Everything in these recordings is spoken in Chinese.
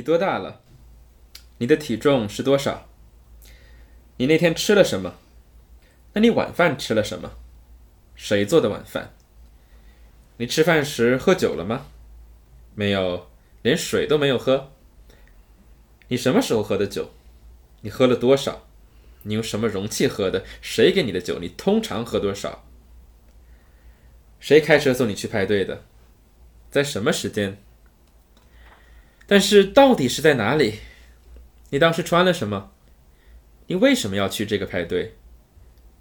你多大了？你的体重是多少？你那天吃了什么？那你晚饭吃了什么？谁做的晚饭？你吃饭时喝酒了吗？没有，连水都没有喝。你什么时候喝的酒？你喝了多少？你用什么容器喝的？谁给你的酒？你通常喝多少？谁开车送你去派对的？在什么时间？但是到底是在哪里？你当时穿了什么？你为什么要去这个派对？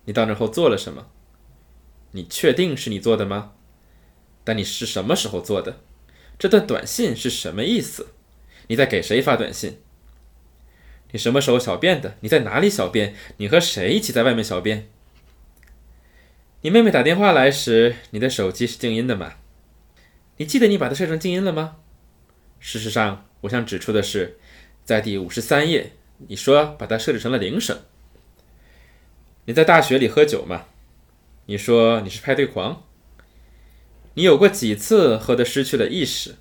你到那后做了什么？你确定是你做的吗？但你是什么时候做的？这段短信是什么意思？你在给谁发短信？你什么时候小便的？你在哪里小便？你和谁一起在外面小便？你妹妹打电话来时，你的手机是静音的吗？你记得你把它设成静音了吗？事实上，我想指出的是，在第五十三页，你说把它设置成了铃声。你在大学里喝酒吗？你说你是派对狂。你有过几次喝得失去了意识？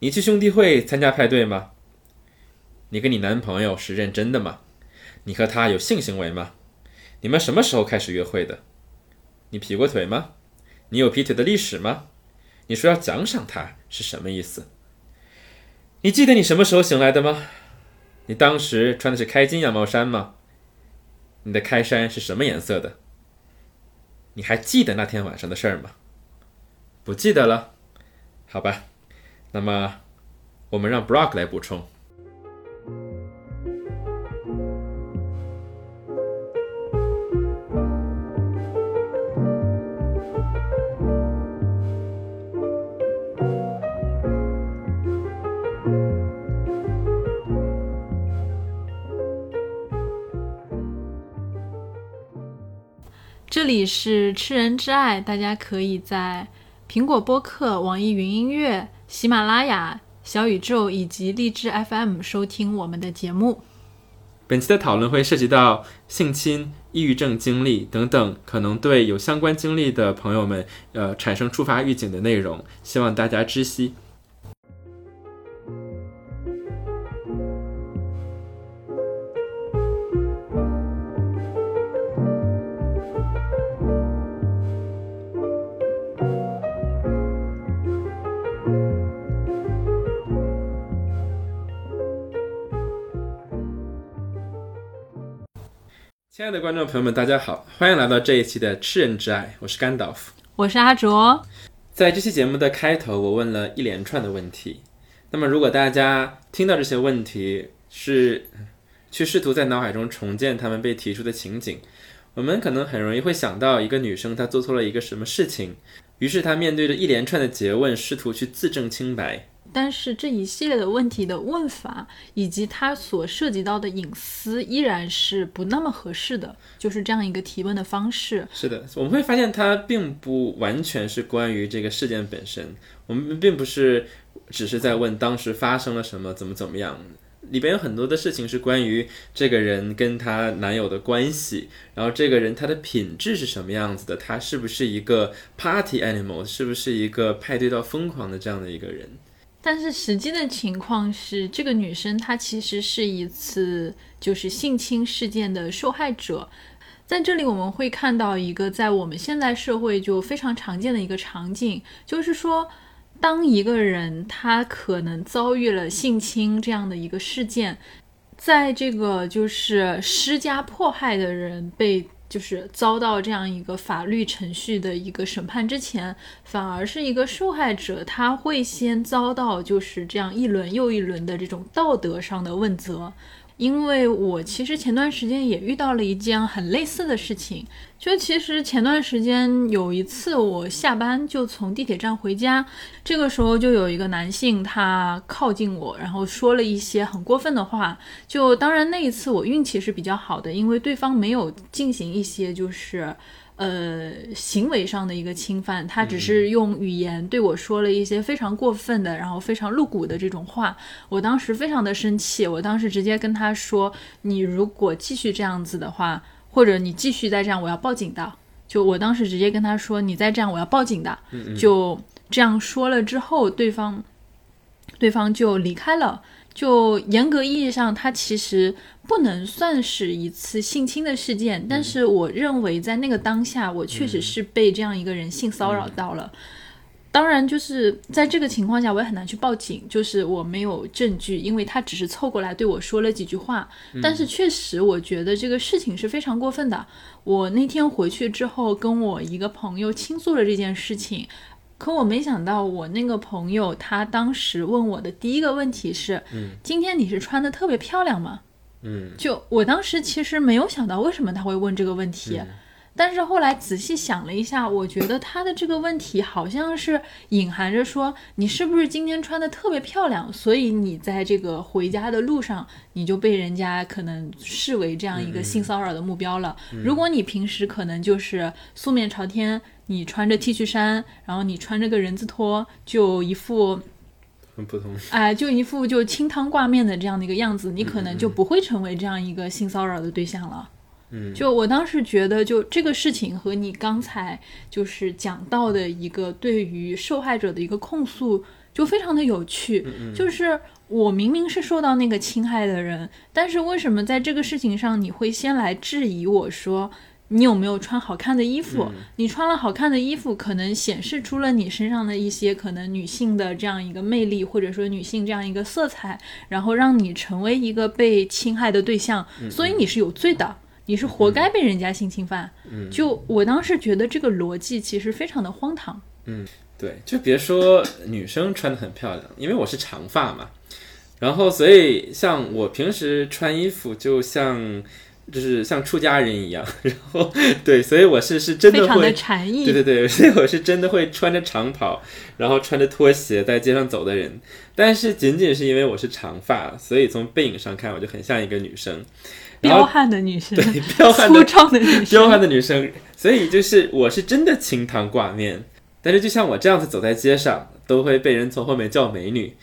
你去兄弟会参加派对吗？你跟你男朋友是认真的吗？你和他有性行为吗？你们什么时候开始约会的？你劈过腿吗？你有劈腿的历史吗？你说要奖赏他是什么意思？你记得你什么时候醒来的吗？你当时穿的是开襟羊毛衫吗？你的开衫是什么颜色的？你还记得那天晚上的事儿吗？不记得了，好吧。那么，我们让 Brock 来补充。这里是吃人之爱，大家可以在苹果播客、网易云音乐、喜马拉雅、小宇宙以及荔枝 FM 收听我们的节目。本期的讨论会涉及到性侵、抑郁症经历等等，可能对有相关经历的朋友们，呃，产生触发预警的内容，希望大家知悉。亲爱的观众朋友们，大家好，欢迎来到这一期的《吃人之爱》，我是甘道夫。我是阿卓。在这期节目的开头，我问了一连串的问题。那么，如果大家听到这些问题，是去试图在脑海中重建他们被提出的情景，我们可能很容易会想到一个女生她做错了一个什么事情，于是她面对着一连串的诘问，试图去自证清白。但是这一系列的问题的问法，以及它所涉及到的隐私，依然是不那么合适的。就是这样一个提问的方式。是的，我们会发现它并不完全是关于这个事件本身。我们并不是只是在问当时发生了什么，怎么怎么样。里边有很多的事情是关于这个人跟她男友的关系，然后这个人他的品质是什么样子的，他是不是一个 party animal，是不是一个派对到疯狂的这样的一个人。但是实际的情况是，这个女生她其实是一次就是性侵事件的受害者。在这里我们会看到一个在我们现在社会就非常常见的一个场景，就是说，当一个人他可能遭遇了性侵这样的一个事件，在这个就是施加迫害的人被。就是遭到这样一个法律程序的一个审判之前，反而是一个受害者，他会先遭到就是这样一轮又一轮的这种道德上的问责。因为我其实前段时间也遇到了一件很类似的事情，就其实前段时间有一次我下班就从地铁站回家，这个时候就有一个男性他靠近我，然后说了一些很过分的话。就当然那一次我运气是比较好的，因为对方没有进行一些就是。呃，行为上的一个侵犯，他只是用语言对我说了一些非常过分的，然后非常露骨的这种话。我当时非常的生气，我当时直接跟他说：“你如果继续这样子的话，或者你继续再这样，我要报警的。”就我当时直接跟他说：“你再这样，我要报警的。”就这样说了之后，对方对方就离开了。就严格意义上，他其实不能算是一次性侵的事件，但是我认为在那个当下，我确实是被这样一个人性骚扰到了。当然，就是在这个情况下，我也很难去报警，就是我没有证据，因为他只是凑过来对我说了几句话。但是确实，我觉得这个事情是非常过分的。我那天回去之后，跟我一个朋友倾诉了这件事情，可我没想到，我那个朋友他当时问我的第一个问题是：今天你是穿的特别漂亮吗？嗯，就我当时其实没有想到为什么他会问这个问题。但是后来仔细想了一下，我觉得他的这个问题好像是隐含着说，你是不是今天穿的特别漂亮，所以你在这个回家的路上，你就被人家可能视为这样一个性骚扰的目标了。如果你平时可能就是素面朝天，你穿着 T 恤衫，然后你穿着个人字拖，就一副很普通，哎，就一副就清汤挂面的这样的一个样子，你可能就不会成为这样一个性骚扰的对象了。嗯就我当时觉得，就这个事情和你刚才就是讲到的一个对于受害者的一个控诉，就非常的有趣。就是我明明是受到那个侵害的人，但是为什么在这个事情上你会先来质疑我说你有没有穿好看的衣服？你穿了好看的衣服，可能显示出了你身上的一些可能女性的这样一个魅力，或者说女性这样一个色彩，然后让你成为一个被侵害的对象，所以你是有罪的。你是活该被人家性侵犯，就我当时觉得这个逻辑其实非常的荒唐。嗯，对，就别说女生穿的很漂亮，因为我是长发嘛，然后所以像我平时穿衣服就像就是像出家人一样，然后对，所以我是是真的会禅意，对对对，所以我是真的会穿着长袍，然后穿着拖鞋在街上走的人。但是仅仅是因为我是长发，所以从背影上看我就很像一个女生。彪悍的女生，对，彪悍的粗壮的女生，彪悍的女生，所以就是我是真的清汤挂面，但是就像我这样子走在街上，都会被人从后面叫美女。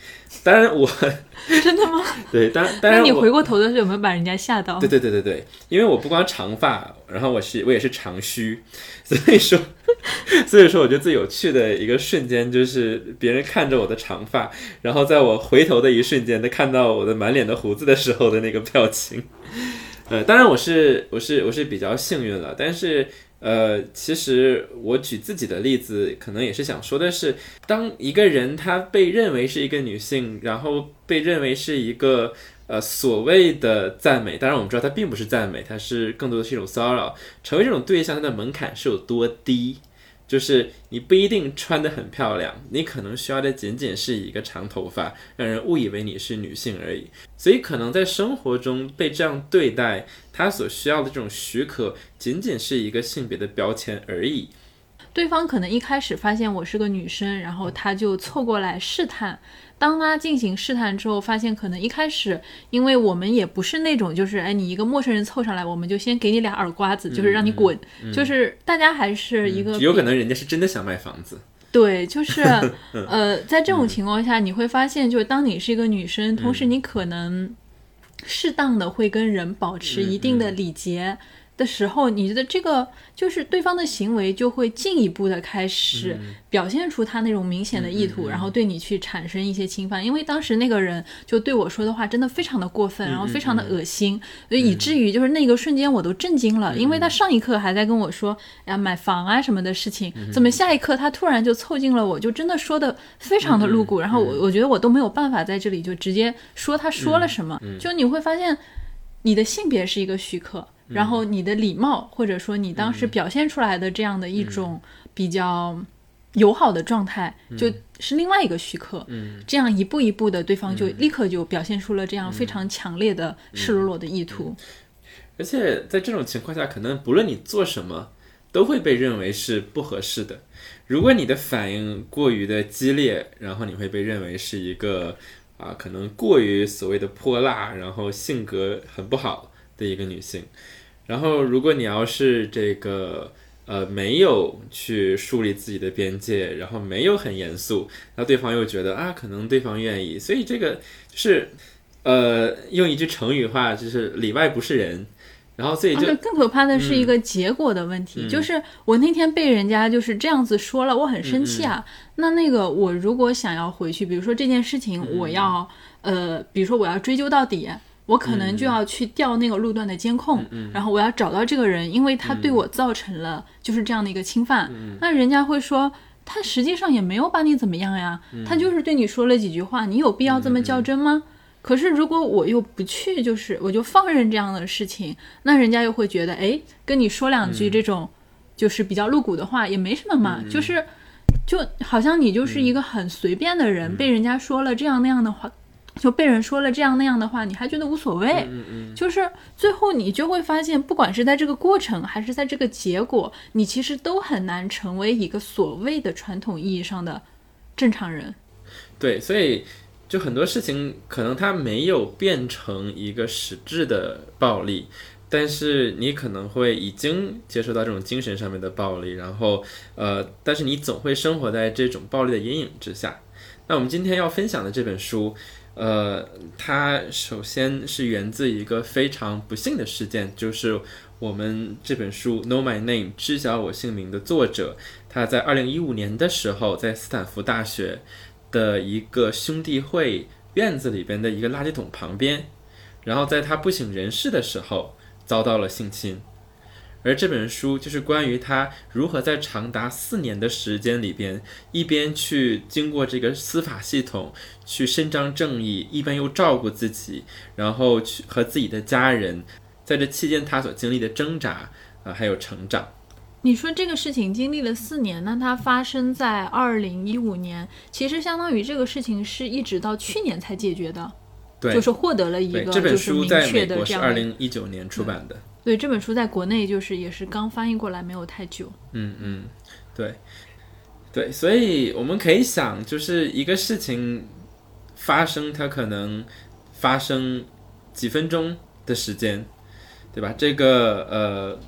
当然我 真的吗？对，当当然你回过头的时候有没有把人家吓到？对对对对对，因为我不光长发，然后我是我也是长须，所以说 所以说我觉得最有趣的一个瞬间就是别人看着我的长发，然后在我回头的一瞬间，他看到我的满脸的胡子的时候的那个表情。呃，当然我是我是我是比较幸运了，但是呃，其实我举自己的例子，可能也是想说的是，当一个人他被认为是一个女性，然后被认为是一个呃所谓的赞美，当然我们知道它并不是赞美，它是更多的是一种骚扰，成为这种对象，它的门槛是有多低？就是你不一定穿得很漂亮，你可能需要的仅仅是一个长头发，让人误以为你是女性而已。所以可能在生活中被这样对待，他所需要的这种许可，仅仅是一个性别的标签而已。对方可能一开始发现我是个女生，然后他就凑过来试探。当他进行试探之后，发现可能一开始，因为我们也不是那种，就是哎，你一个陌生人凑上来，我们就先给你俩耳刮子，就是让你滚，就是大家还是一个。有可能人家是真的想卖房子。对，就是 呃，在这种情况下，你会发现，就是当你是一个女生，同时你可能适当的会跟人保持一定的礼节。的时候，你觉得这个就是对方的行为就会进一步的开始表现出他那种明显的意图，然后对你去产生一些侵犯。因为当时那个人就对我说的话真的非常的过分，然后非常的恶心，所以以至于就是那个瞬间我都震惊了。因为他上一刻还在跟我说呀买房啊什么的事情，怎么下一刻他突然就凑近了我，就真的说的非常的露骨。然后我我觉得我都没有办法在这里就直接说他说了什么，就你会发现你的性别是一个许可。然后你的礼貌，或者说你当时表现出来的这样的一种比较友好的状态，就。是另外一个许可。嗯，这样一步一步的，对方就立刻就表现出了这样非常强烈的赤裸裸的意图。而且在这种情况下，可能不论你做什么，都会被认为是不合适的。如果你的反应过于的激烈，然后你会被认为是一个啊，可能过于所谓的泼辣，然后性格很不好的一个女性。然后，如果你要是这个呃没有去树立自己的边界，然后没有很严肃，那对方又觉得啊，可能对方愿意，所以这个就是呃用一句成语话就是里外不是人，然后所以就、啊、更可怕的是一个结果的问题，就是我那天被人家就是这样子说了，我很生气啊。那那个我如果想要回去，比如说这件事情，我要、呃，比如说我要追究到底。我可能就要去调那个路段的监控，然后我要找到这个人，因为他对我造成了就是这样的一个侵犯。那人家会说，他实际上也没有把你怎么样呀，他就是对你说了几句话，你有必要这么较真吗？可是如果我又不去，就是我就放任这样的事情，那人家又会觉得，哎，跟你说两句这种就是比较露骨的话也没什么嘛，就是就好像你就是一个很随便的人，被人家说了这样那样的话。就被人说了这样那样的话，你还觉得无所谓？嗯嗯，就是最后你就会发现，不管是在这个过程还是在这个结果，你其实都很难成为一个所谓的传统意义上的正常人。对，所以就很多事情可能它没有变成一个实质的暴力，但是你可能会已经接受到这种精神上面的暴力，然后呃，但是你总会生活在这种暴力的阴影之下。那我们今天要分享的这本书。呃，它首先是源自一个非常不幸的事件，就是我们这本书《Know My Name》知晓我姓名的作者，他在二零一五年的时候，在斯坦福大学的一个兄弟会院子里边的一个垃圾桶旁边，然后在他不省人事的时候遭到了性侵。而这本书就是关于他如何在长达四年的时间里边，一边去经过这个司法系统去伸张正义，一边又照顾自己，然后去和自己的家人，在这期间他所经历的挣扎啊，还有成长。你说这个事情经历了四年，那它发生在二零一五年，其实相当于这个事情是一直到去年才解决的，对，就是获得了一个这本书在美国是二零一九年出版的。对这本书在国内就是也是刚翻译过来没有太久。嗯嗯，对，对，所以我们可以想，就是一个事情发生，它可能发生几分钟的时间，对吧？这个呃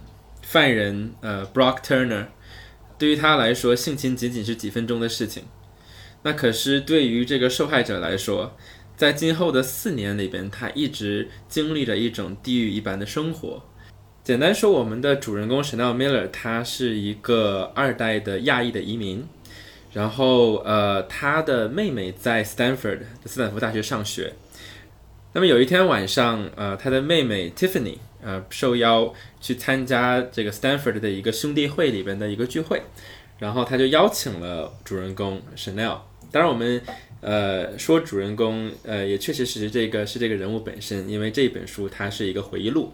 犯人呃 Brock Turner 对于他来说，性侵仅仅是几分钟的事情，那可是对于这个受害者来说，在今后的四年里边，他一直经历着一种地狱一般的生活。简单说，我们的主人公 Chanel Miller，他是一个二代的亚裔的移民，然后呃，他的妹妹在 Stanford 斯坦福大学上学。那么有一天晚上，呃，他的妹妹 Tiffany 呃受邀去参加这个 Stanford 的一个兄弟会里边的一个聚会，然后他就邀请了主人公 Chanel。当然，我们呃说主人公呃也确实是这个是这个人物本身，因为这本书它是一个回忆录。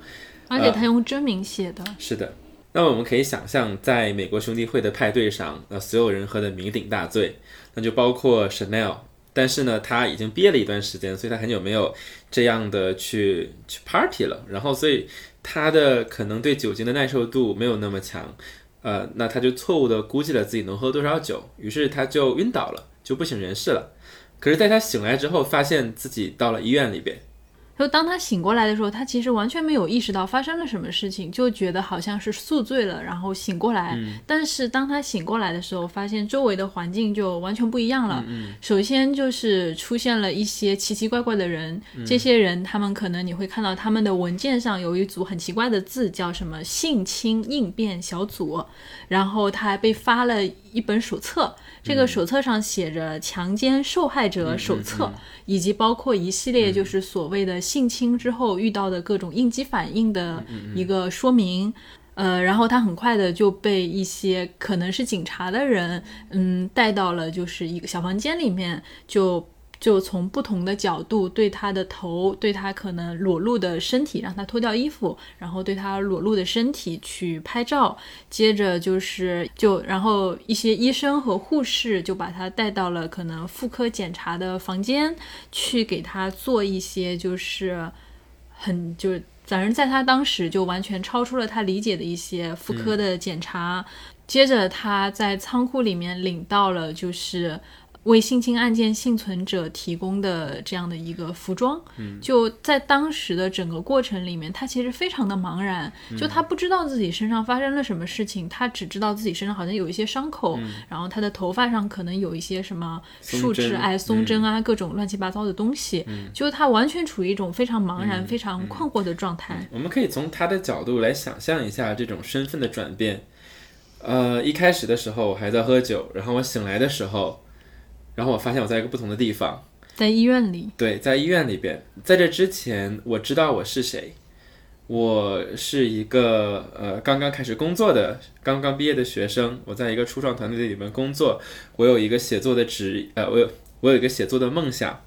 而且他用真名写的，是的。那么我们可以想象，在美国兄弟会的派对上，那所有人喝得酩酊大醉，那就包括 Chanel。但是呢，他已经憋了一段时间，所以他很久没有这样的去去 party 了。然后，所以他的可能对酒精的耐受度没有那么强，呃，那他就错误的估计了自己能喝多少酒，于是他就晕倒了，就不省人事了。可是，在他醒来之后，发现自己到了医院里边。就当他醒过来的时候，他其实完全没有意识到发生了什么事情，就觉得好像是宿醉了，然后醒过来。但是当他醒过来的时候，发现周围的环境就完全不一样了。首先就是出现了一些奇奇怪怪的人，这些人他们可能你会看到他们的文件上有一组很奇怪的字，叫什么“性侵应变小组”，然后他还被发了一本手册。这个手册上写着“强奸受害者手册”，以及包括一系列就是所谓的性侵之后遇到的各种应激反应的一个说明。呃，然后他很快的就被一些可能是警察的人，嗯，带到了就是一个小房间里面就。就从不同的角度对他的头，对他可能裸露的身体，让他脱掉衣服，然后对他裸露的身体去拍照。接着就是就，然后一些医生和护士就把他带到了可能妇科检查的房间，去给他做一些就是很就是反正在他当时就完全超出了他理解的一些妇科的检查。接着他在仓库里面领到了就是。为性侵案件幸存者提供的这样的一个服装，嗯。就在当时的整个过程里面，他其实非常的茫然，嗯。就他不知道自己身上发生了什么事情，他只知道自己身上好像有一些伤口，然后他的头发上可能有一些什么树枝、哎松针啊，各种乱七八糟的东西，就他完全处于一种非常茫嗯然、非常困惑的状态。我们可以从他的角度来想象一下这种身份的转变。呃，一开始的时候我还在喝酒，然后我醒来的时候，然后我发现我在一个不同的地方，在医院里，对，在医院里边。在这之前，我知道我是谁，我是一个呃刚刚开始工作的、刚刚毕业的学生，我在一个初创团队里面工作，我有一个写作的职，呃，我有我有一个写作的梦想。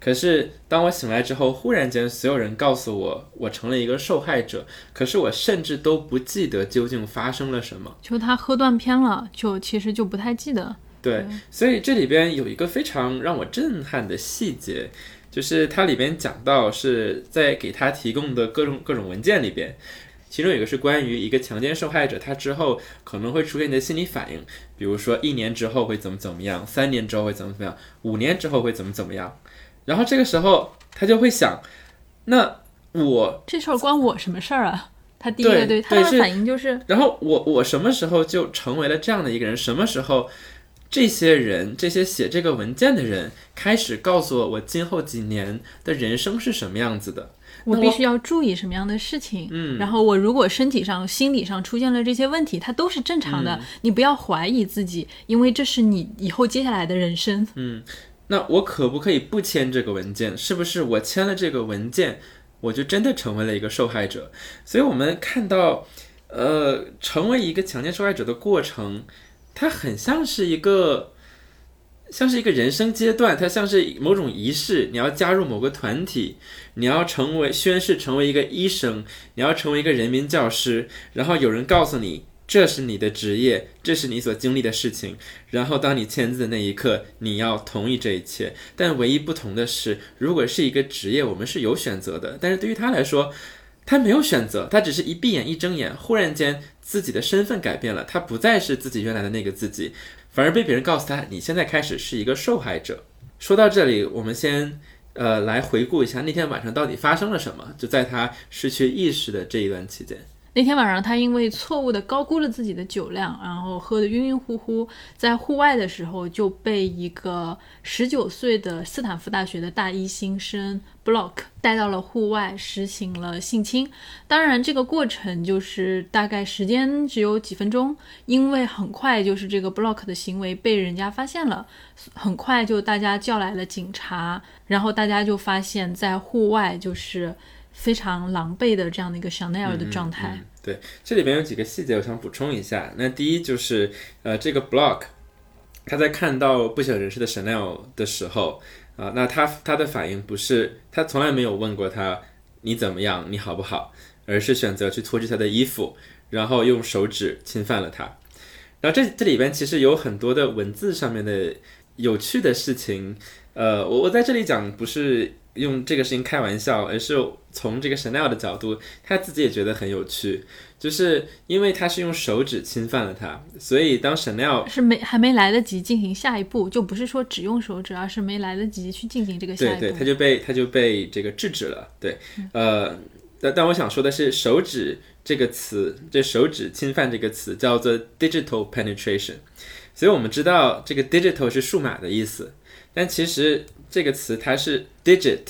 可是当我醒来之后，忽然间所有人告诉我，我成了一个受害者，可是我甚至都不记得究竟发生了什么。就他喝断片了，就其实就不太记得。对，所以这里边有一个非常让我震撼的细节，就是它里边讲到是在给他提供的各种各种文件里边，其中有一个是关于一个强奸受害者他之后可能会出现的心理反应，比如说一年之后会怎么怎么样，三年之后会怎么怎么样，五年之后会怎么怎么样，然后这个时候他就会想，那我这事儿关我什么事儿啊？他第一个对对他的反应就是，然后我我什么时候就成为了这样的一个人？什么时候这些人这些写这个文件的人开始告诉我，我今后几年的人生是什么样子的？我我必须要注意什么样的事情。嗯，然后我如果身体上、心理上出现了这些问题，它都是正常的。你不要怀疑自己，因为这是你以后接下来的人生。嗯那我可不可以不签这个文件？是不是我签了这个文件，我就真的成为了一个受害者？所以我们看到，呃，成为一个强奸受害者的过程，它很像是一个。像是一个人生阶段，它像是某种仪式。你要加入某个团体，你要成为宣誓成为一个医生，你要成为一个人民教师，然后有人告诉你这是你的职业，这是你所经历的事情。然后当你签字的那一刻，你要同意这一切。但唯一不同的是，如果是一个职业，我们是有选择的。但是对于他来说，他没有选择，他只是一闭眼一睁眼，忽然间自己的身份改变了，他不再是自己原来的那个自己，反而被别人告诉他，你现在开始是一个受害者。说到这里，我们先呃来回顾一下那天晚上到底发生了什么，就在他失去意识的这一段期间。那天晚上，他因为错误的高估了自己的酒量，然后喝得晕晕乎乎，在户外的时候就被一个十九岁的斯坦福大学的大一新生 Block 带到了户外，实行了性侵。当然，这个过程就是大概时间只有几分钟，因为很快就是这个 Block 的行为被人家发现了，很快就大家叫来了警察，然后大家就发现，在户外就是。非常狼狈的这样的一个 Chanel 的状态。嗯对，这里边有几个细节，我想补充一下。那第一就是，呃，这个 Block 他在看到不省人事的 Chanel 的时候，啊、那他他的反应不是他从来没有问过他你怎么样，你好不好，而是选择去脱去他的衣服，然后用手指侵犯了他。然后这这里边其实有很多的文字上面的有趣的事情，呃，我我在这里讲不是用这个事情开玩笑，而是从这个 Chanel 的角度，他自己也觉得很有趣，就是因为他是用手指侵犯了他，所以当 Chanel 是没还没来得及进行下一步，就不是说只用手指，而是没来得及去进行这个下一步。对对，他就被他就被这个制止了。对，呃，但但我想说的是，手指这个词，这手指侵犯这个词叫做 digital penetration，所以我们知道这个 digital 是数码的意思，但其实这个词它是 digit，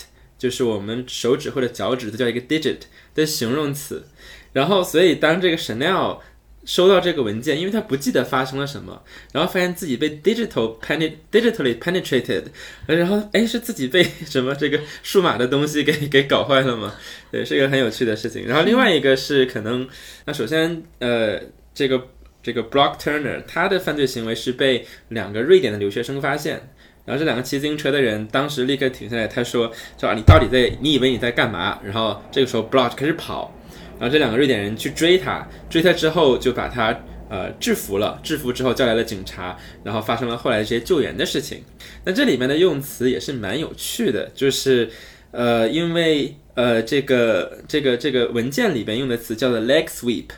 就是我们手指或者脚趾都叫一个 digit 的形容词。然后，所以当这个 Chanel 收到这个文件，因为他不记得发生了什么，然后发现自己被 digital penet digitally penetrated，然后哎是自己被 什么这个数码的东西给给搞坏了吗？对，是一个很有趣的事情。然后另外一个是可能，那首先呃这个这个 Block Turner 他的犯罪行为是被两个瑞典的留学生发现。然后这两个骑自行车的人当时立刻停下来，他说：“说啊，你到底在？你以为你在干嘛？”然后这个时候 Block 开始跑，然后这两个瑞典人去追他，追他之后就把他呃制服了，制服之后叫来了警察，然后发生了后来这些救援的事情。那这里面的用词也是蛮有趣的，就是呃，因为呃这个这个这个文件里边用的词叫做 leg sweep，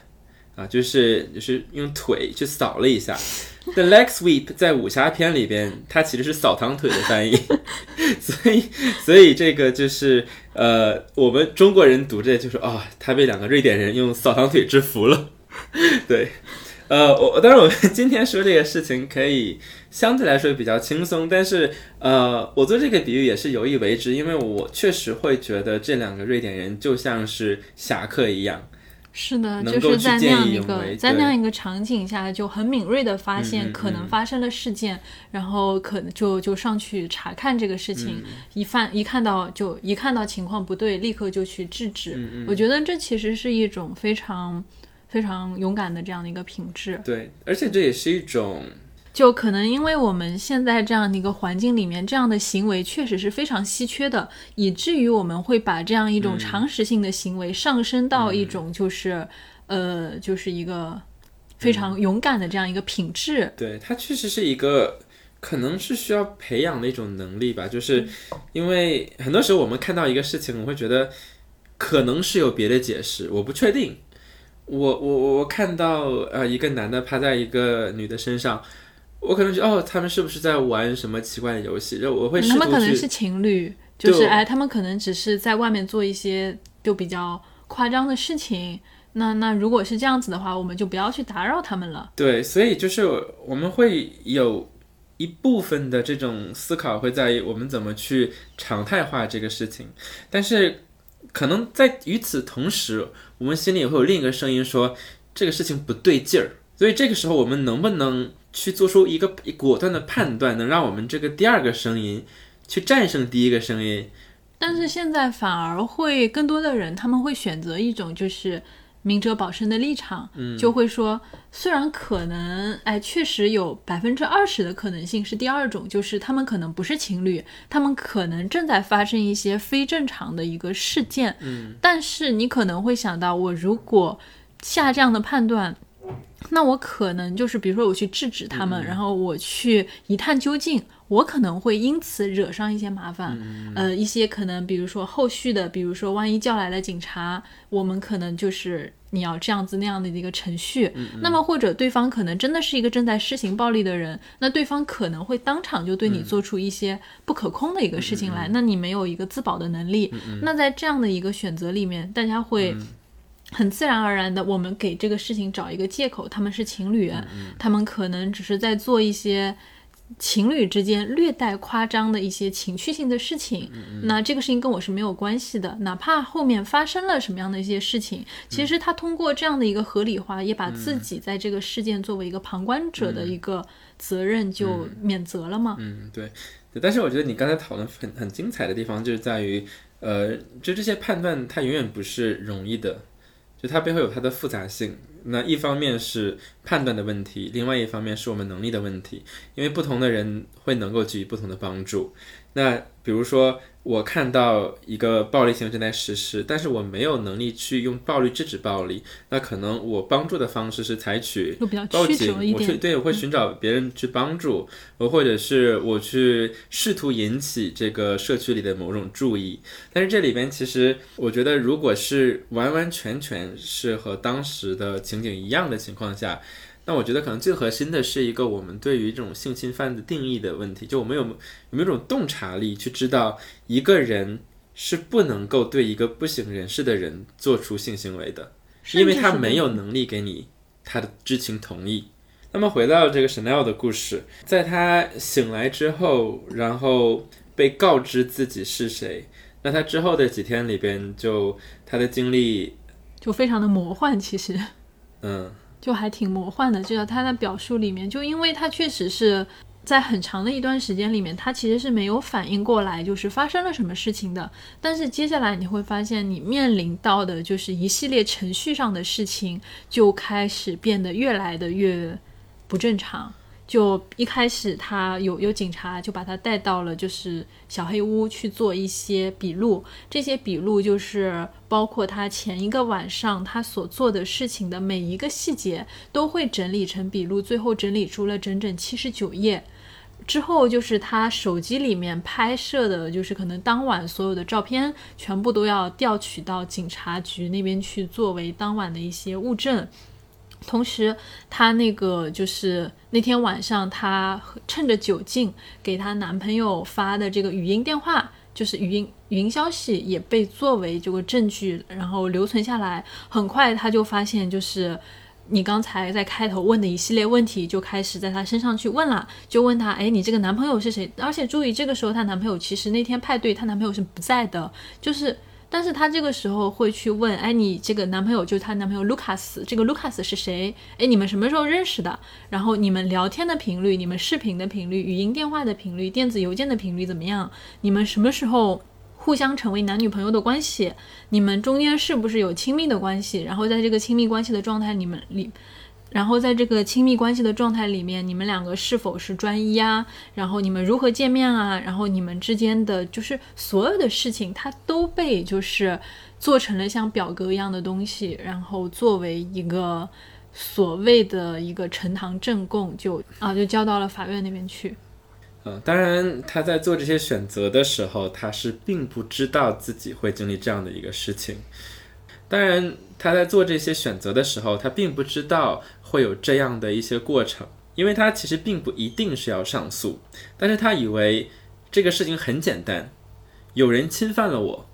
啊，就是就是用腿去扫了一下。The leg sweep 在武侠片里边，它其实是扫堂腿的翻译，所以所以这个就是呃，我们中国人读着就是啊、他被两个瑞典人用扫堂腿制服了。对，呃，我当然我们今天说这个事情可以相对来说比较轻松，但是呃，我做这个比喻也是有意为之，因为我确实会觉得这两个瑞典人就像是侠客一样。是的，就是在那样一个在那样一个场景下，就很敏锐的发嗯现嗯可能发生的事件，然后可能就就上去查看这个事情，嗯一犯一看到就一看到情况不对，立刻就去制止。嗯我觉得这其实是一种非常非常勇敢的这样的一个品质。对，而且这也是一种就可能因为我们现在这样的一个环境里面，这样的行为确实是非常稀缺的，以至于我们会把这样一种常识性的行为上升到一种就是、呃，就是一个非常勇敢的这样一个品质。对，它确实是一个可能是需要培养的一种能力吧，就是因为很多时候我们看到一个事情，我会觉得可能是有别的解释，我不确定。我我我我看到呃一个男的趴在一个女的身上，我可能觉得哦，他们是不是在玩什么奇怪的游戏？然后我会他们可能是情侣，就是对哎，他们可能只是在外面做一些就比较夸张的事情。那那如果是这样子的话，我们就不要去打扰他们了。对，所以就是我们会有一部分的这种思考会在于我们怎么去常态化这个事情，但是可能在与此同时，我们心里也会有另一个声音说这个事情不对劲儿，所以这个时候我们能不能去做出一个果断的判断，能让我们这个第二个声音去战胜第一个声音？但是现在反而会更多的人，他们会选择一种就是明哲保身的立场，嗯就会说，虽然可能，哎，确实有百分之二十的可能性是第二种，就是他们可能不是情侣，他们可能正在发生一些非正常的一个事件，嗯，但是你可能会想到，我如果下这样的判断。那我可能就是，比如说我去制止他们，然后我去一探究竟，我可能会因此惹上一些麻烦，呃，一些可能，比如说后续的，比如说万一叫来了警察，我们可能就是你要这样子那样的一个程序，那么或者对方可能真的是一个正在施行暴力的人，那对方可能会当场就对你做出一些不可控的一个事情来，那你没有一个自保的能力，那在这样的一个选择里面，大家会。很自然而然的，我们给这个事情找一个借口，他们是情侣，他们可能只是在做一些情侣之间略带夸张的一些情绪性的事情。那这个事情跟我是没有关系的，哪怕后面发生了什么样的一些事情，其实他通过这样的一个合理化，也把自己在这个事件作为一个旁观者的一个责任就免责了嘛。嗯，对。对但是我觉得你刚才讨论很很精彩的地方，就是在于，呃，就这些判断它永远不是容易的，就它背后有它的复杂性。那一方面是判断的问题，另外一方面是我们能力的问题，因为不同的人会能够给予不同的帮助。那比如说，我看到一个暴力行为正在实施，但是我没有能力去用暴力制止暴力，那可能我帮助的方式是采取报警。我去对，我会寻找别人去帮助，我或者是我去试图引起这个社区里的某种注意。但是这里边其实我觉得，如果是完完全全是和当时的情景一样的情况下，那我觉得可能最核心的是一个我们对于这种性侵犯的定义的问题，就我们有有没有一种洞察力去知道一个人是不能够对一个不省人事的人做出性行为的。因为他没有能力给你他的知情同意。那么回到这个 Chanel 的故事，在他醒来之后，然后被告知自己是谁，那他之后的几天里边，就他的经历，就非常的魔幻，其实嗯，就还挺魔幻的。就在他的表述里面，就因为他确实是在很长的一段时间里面，他其实是没有反应过来，就是发生了什么事情的。但是接下来你会发现，你面临到的就是一系列程序上的事情，就开始变得越来的越不正常。就一开始他有有警察就把他带到了就是小黑屋去做一些笔录，这些笔录就是包括他前一个晚上他所做的事情的每一个细节都会整理成笔录，最后整理出了整整七十九页。之后就是他手机里面拍摄的，就是可能当晚所有的照片，全部都要调取到警察局那边去，作为当晚的一些物证。同时，她那个就是那天晚上，她趁着酒劲给她男朋友发的这个语音电话，就是语音语音消息，也被作为这个证据，然后留存下来。很快，她就发现，就是你刚才在开头问的一系列问题，就开始在她身上去问了，就问她，哎，你这个男朋友是谁？而且注意，这个时候她男朋友其实那天派对，她男朋友是不在的，就是。但是她这个时候会去问，哎，你这个男朋友就是她男朋友卢卡斯，这个卢卡斯是谁？哎，你们什么时候认识的？然后你们聊天的频率、你们视频的频率、语音电话的频率、电子邮件的频率怎么样？你们什么时候互相成为男女朋友的关系？你们中间是不是有亲密的关系？然后在这个亲密关系的状态，你们里。然后在这个亲密关系的状态里面，你们两个是否是专一啊？然后你们如何见面啊？然后你们之间的就是所有的事情，它都被就是做成了像表格一样的东西，然后作为一个所谓的一个呈堂证供，就啊就交到了法院那边去。嗯，当然他在做这些选择的时候，他是并不知道自己会经历这样的一个事情。当然他在做这些选择的时候，他并不知道。会有这样的一些过程，因为他其实并不一定是要上诉，但是他以为这个事情很简单，有人侵犯了我，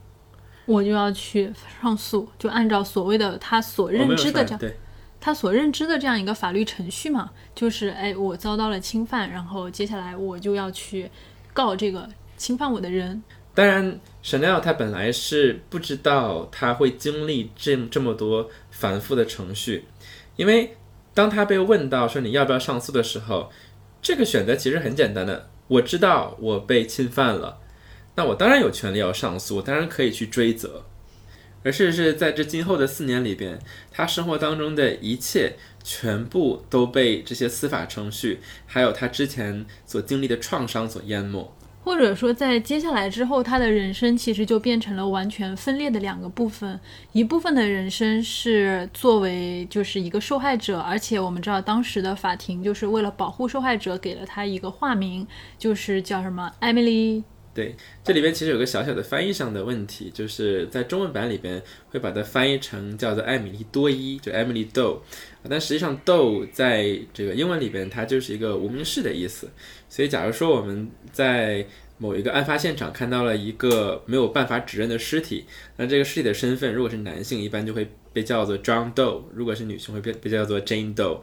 我就要去上诉，就按照所谓的他所认知的这样，他所认知的这样一个法律程序嘛，就是哎，我遭到了侵犯，然后接下来我就要去告这个侵犯我的人。当然，Chanel 他本来是不知道他会经历这这么多繁复的程序，因为。当他被问到说你要不要上诉的时候，这个选择其实很简单的。我知道我被侵犯了，那我当然有权利要上诉，我当然可以去追责。而是是在这今后的四年里边，他生活当中的一切全部都被这些司法程序，还有他之前所经历的创伤所淹没。或者说，在接下来之后，他的人生其实就变成了完全分裂的两个部分。一部分的人生是作为就是一个受害者，而且我们知道当时的法庭就是为了保护受害者，给了他一个化名，就是叫什么 Emily。对，这里边其实有个小小的翻译上的问题，就是在中文版里边会把它翻译成叫做艾米丽多伊，就 Emily Doe，但实际上 Doe 在这个英文里边它就是一个无名氏的意思。所以，假如说我们在某一个案发现场看到了一个没有办法指认的尸体，那这个尸体的身份如果是男性，一般就会被叫做 John Doe；如果是女性，会被被叫做 Jane Doe。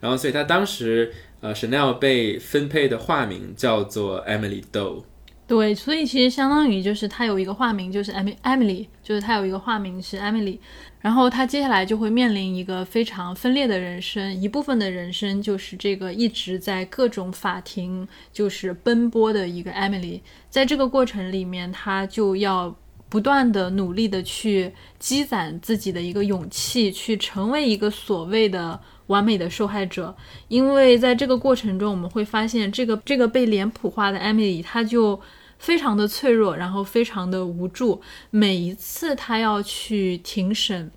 然后，所以他当时呃，Chanel 被分配的化名叫做 Emily Doe。对，所以其实相当于就是他有一个化名，就是 Emily，就是他有一个化名是 Emily。然后他接下来就会面临一个非常分裂的人生，一部分的人生就是这个一直在各种法庭就是奔波的一个 Emily，在这个过程里面，他就要不断的努力的去积攒自己的一个勇气，去成为一个所谓的完美的受害者，因为在这个过程中，我们会发现这个这个被脸谱化的 Emily，他就。非常的脆弱，然后非常的无助。每一次他要去庭审，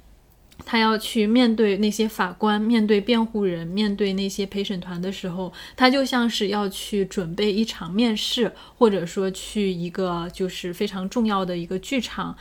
他要去面对那些法官、面对辩护人、面对那些陪审团的时候，他就像是要去准备一场面试，或者说去一个就是非常重要的一个剧场。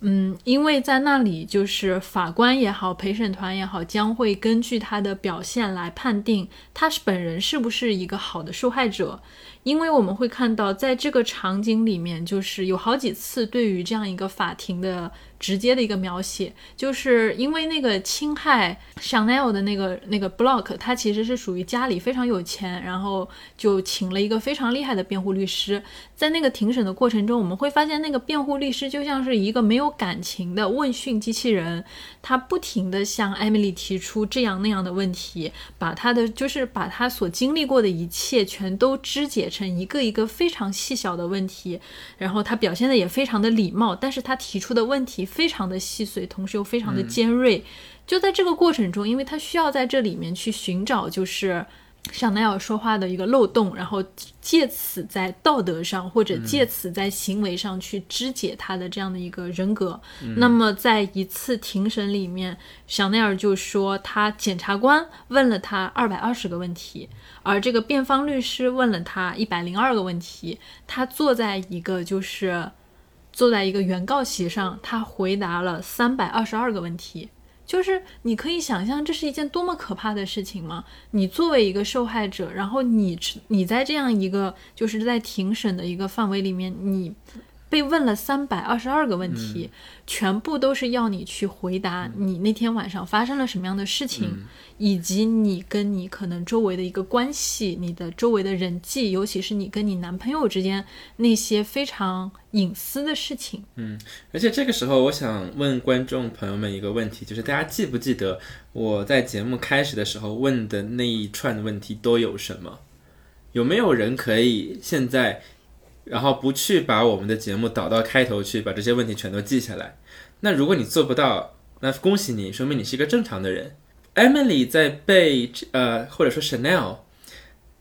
嗯，因为在那里，就是法官也好，陪审团也好，将会根据他的表现来判定他是本人是不是一个好的受害者。因为我们会看到，在这个场景里面，就是有好几次对于这样一个法庭的。直接的一个描写，就是因为那个侵害 Chanel 的那个那个 Block，他其实是属于家里非常有钱，然后就请了一个非常厉害的辩护律师。在那个庭审的过程中，我们会发现那个辩护律师就像是一个没有感情的问讯机器人，他不停的向艾米丽提出这样那样的问题，把他的就是把他所经历过的一切全都肢解成一个一个非常细小的问题，然后他表现的也非常的礼貌，但是他提出的问题。非常的细碎，同时又非常的尖锐。就在这个过程中，因为他需要在这里面去寻找，就是香奈儿说话的一个漏洞，然后借此在道德上或者借此在行为上去肢解他的这样的一个人格。那么在一次庭审里面，香奈儿就说，他检察官问了他二百二十个问题，而这个辩方律师问了他一百零二个问题。他坐在一个就是。坐在一个原告席上，他回答了三百二十二个问题，就是你可以想象这是一件多么可怕的事情吗？你作为一个受害者，然后你你在这样一个就是在庭审的一个范围里面，你被问了三百二十二个问题，全部都是要你去回答你那天晚上发生了什么样的事情，以及你跟你可能周围的一个关系，你的周围的人际，尤其是你跟你男朋友之间那些非常隐私的事情。嗯，而且这个时候，我想问观众朋友们一个问题，就是大家记不记得我在节目开始的时候问的那一串问题都有什么？有没有人可以现在，然后不去把我们的节目导到开头去，把这些问题全都记下来？那如果你做不到，那恭喜你，说明你是一个正常的人。Emily 在被呃，或者说 Chanel，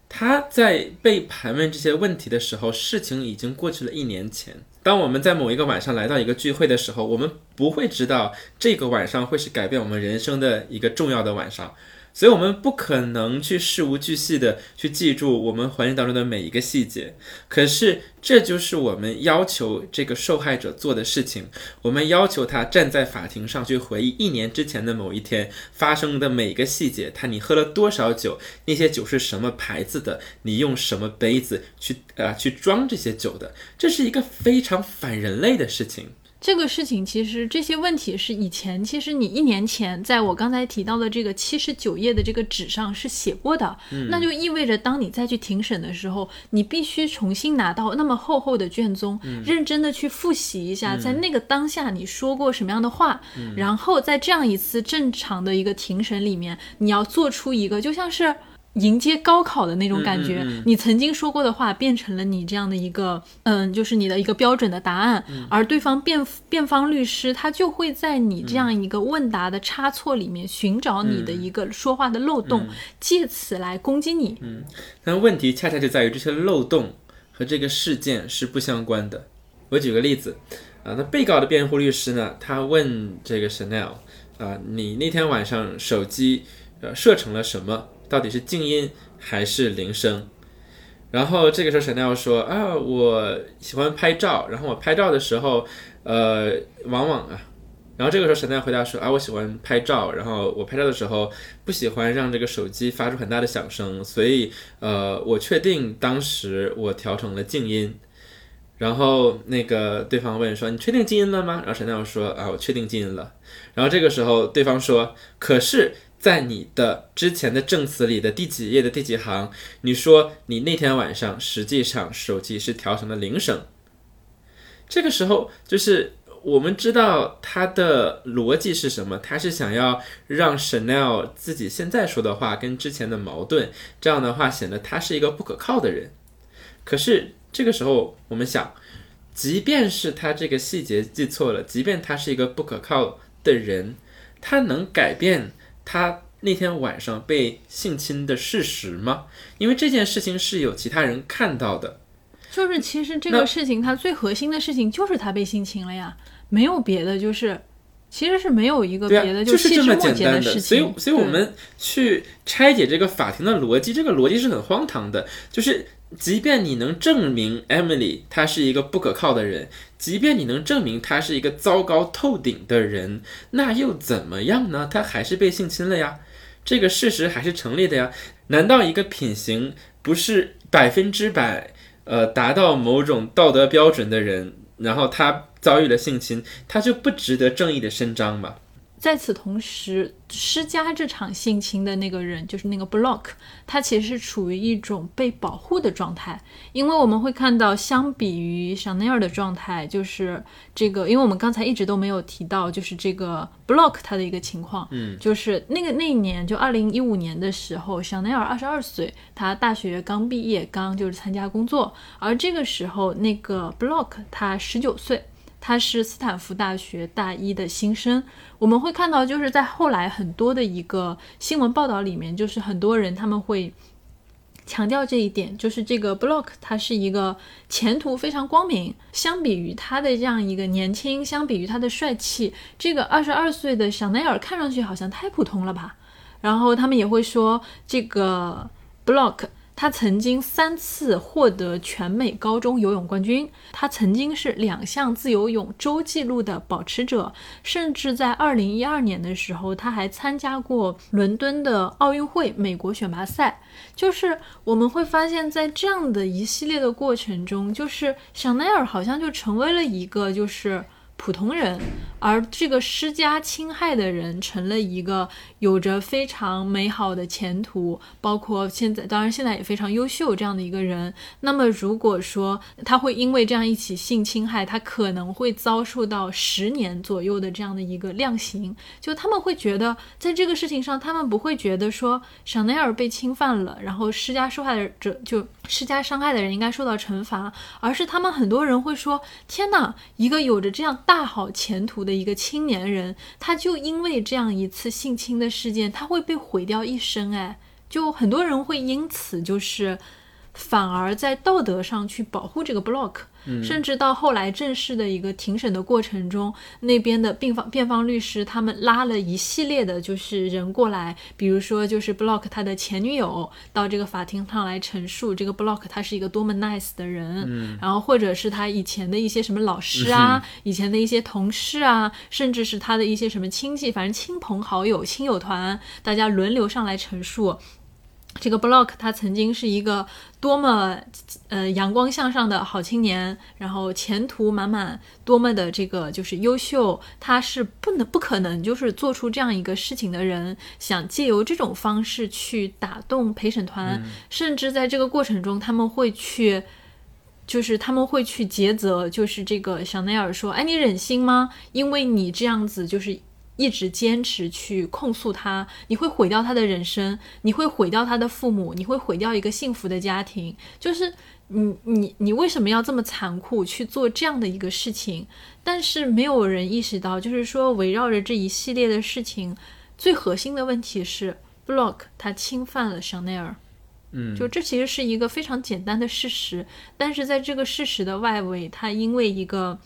她在被盘问这些问题的时候，事情已经过去了一年前。当我们在某一个晚上来到一个聚会的时候，我们不会知道这个晚上会是改变我们人生的一个重要的晚上。所以，我们不可能去事无巨细的去记住我们环境当中的每一个细节。可是，这就是我们要求这个受害者做的事情。我们要求他站在法庭上去回忆一年之前的某一天发生的每一个细节。他，你喝了多少酒？那些酒是什么牌子的？你用什么杯子去呃去装这些酒的？这是一个非常反人类的事情。这个事情其实这些问题是以前，其实你一年前在我刚才提到的这个七十九页的这个纸上是写过的，那就意味着当你再去庭审的时候，你必须重新拿到那么厚厚的卷宗，认真的去复习一下，在那个当下你说过什么样的话，然后在这样一次正常的一个庭审里面，你要做出一个就像是。迎接高考的那种感觉，你曾经说过的话变成了你这样的一个，嗯，就是你的一个标准的答案，而对方辩辩方律师他就会在你这样一个问答的差错里面寻找你的一个说话的漏洞，借此来攻击你。嗯，但问题恰恰就在于这些漏洞和这个事件是不相关的。我举个例子，啊，那被告的辩护律师呢，他问这个 Chanel，啊，你那天晚上手机呃设成了什么？到底是静音还是铃声？然后这个时候沈 l 说啊，我喜欢拍照，然后我拍照的时候，呃，往往啊，然后这个时候沈 l 回答说啊，我喜欢拍照，然后我拍照的时候不喜欢让这个手机发出很大的响声，所以呃，我确定当时我调成了静音。然后那个对方问说，你确定静音了吗？然后沈 l 说啊，我确定静音了。然后这个时候对方说，可是。在你的之前的证词里的第几页的第几行，你说你那天晚上实际上手机是调成了铃声。这个时候就是我们知道他的逻辑是什么，他是想要让 Chanel 自己现在说的话跟之前的矛盾，这样的话显得他是一个不可靠的人。可是这个时候我们想，即便是他这个细节记错了，即便他是一个不可靠的人，他能改变？他那天晚上被性侵的事实吗？因为这件事情是有其他人看到的。就是其实这个事情，它最核心的事情就是他被性侵了呀，没有别的，就是其实是没有一个别的，就是这么简单的事情。所以，所以我们去拆解这个法庭的逻辑，这个逻辑是很荒唐的。就是即便你能证明 Emily 她是一个不可靠的人。即便你能证明他是一个糟糕透顶的人，那又怎么样呢？他还是被性侵了呀，这个事实还是成立的呀。难道一个品行不是百分之百呃达到某种道德标准的人，然后他遭遇了性侵，他就不值得正义的伸张吗？在此同时，施加这场性侵的那个人，就是那个 Block，他其实是处于一种被保护的状态，因为我们会看到，相比于 Chanel 的状态，就是这个，因为我们刚才一直都没有提到，就是这个 Block 他的一个情况，嗯，就是那个那一年，就二零一五年的时候，Chanel 二十二岁，他大学刚毕业，刚就是参加工作，而这个时候，那个 Block 他十九岁。他是斯坦福大学大一的新生，我们会看到，就是在后来很多的一个新闻报道里面，就是很多人他们会强调这一点，就是这个 Block 他是一个前途非常光明。相比于他的这样一个年轻，相比于他的帅气，这个二十二岁的香奈儿看上去好像太普通了吧？然后他们也会说，这个 Block 他曾经三次获得全美高中游泳冠军，他曾经是两项自由泳周纪录的保持者，甚至在二零一二年的时候，他还参加过伦敦的奥运会美国选拔赛。就是我们会发现，在这样的一系列的过程中，就是香奈儿好像就成为了一个就是。普通人，而这个施加侵害的人成了一个有着非常美好的前途，包括现在，当然现在也非常优秀这样的一个人。那么，如果说他会因为这样一起性侵害，他可能会遭受到十年左右的这样的一个量刑。就他们会觉得，在这个事情上，他们不会觉得说香奈儿被侵犯了，然后施加受害者就施加伤害的人应该受到惩罚，而是他们很多人会说：天哪，一个有着这样。大好前途的一个青年人，他就因为这样一次性侵的事件，他会被毁掉一生。哎，就很多人会因此就是。反而在道德上去保护这个 block，甚至到后来正式的一个庭审的过程中，那边的辩方辩方律师他们拉了一系列的就是人过来，比如说就是 block 他的前女友到这个法庭上来陈述这个 block 他是一个多么 nice 的人，然后或者是他以前的一些什么老师啊，以前的一些同事啊，甚至是他的一些什么亲戚，反正亲朋好友、亲友团，大家轮流上来陈述。这个 Block 他曾经是一个多么呃阳光向上的好青年，然后前途满满，多么的这个就是优秀，他是不能不可能就是做出这样一个事情的人，想借由这种方式去打动陪审团，甚至在这个过程中他们会去，就是他们会去诘责，就是这个香奈儿说，哎，你忍心吗？因为你这样子就是。一直坚持去控诉他，你会毁掉他的人生，你会毁掉他的父母，你会毁掉一个幸福的家庭。就是你你你为什么要这么残酷去做这样的一个事情？但是没有人意识到，就是说围绕着这一系列的事情，最核心的问题是，Block 他侵犯了香奈儿。嗯，就这其实是一个非常简单的事实，但是在这个事实的外围，他因为一个。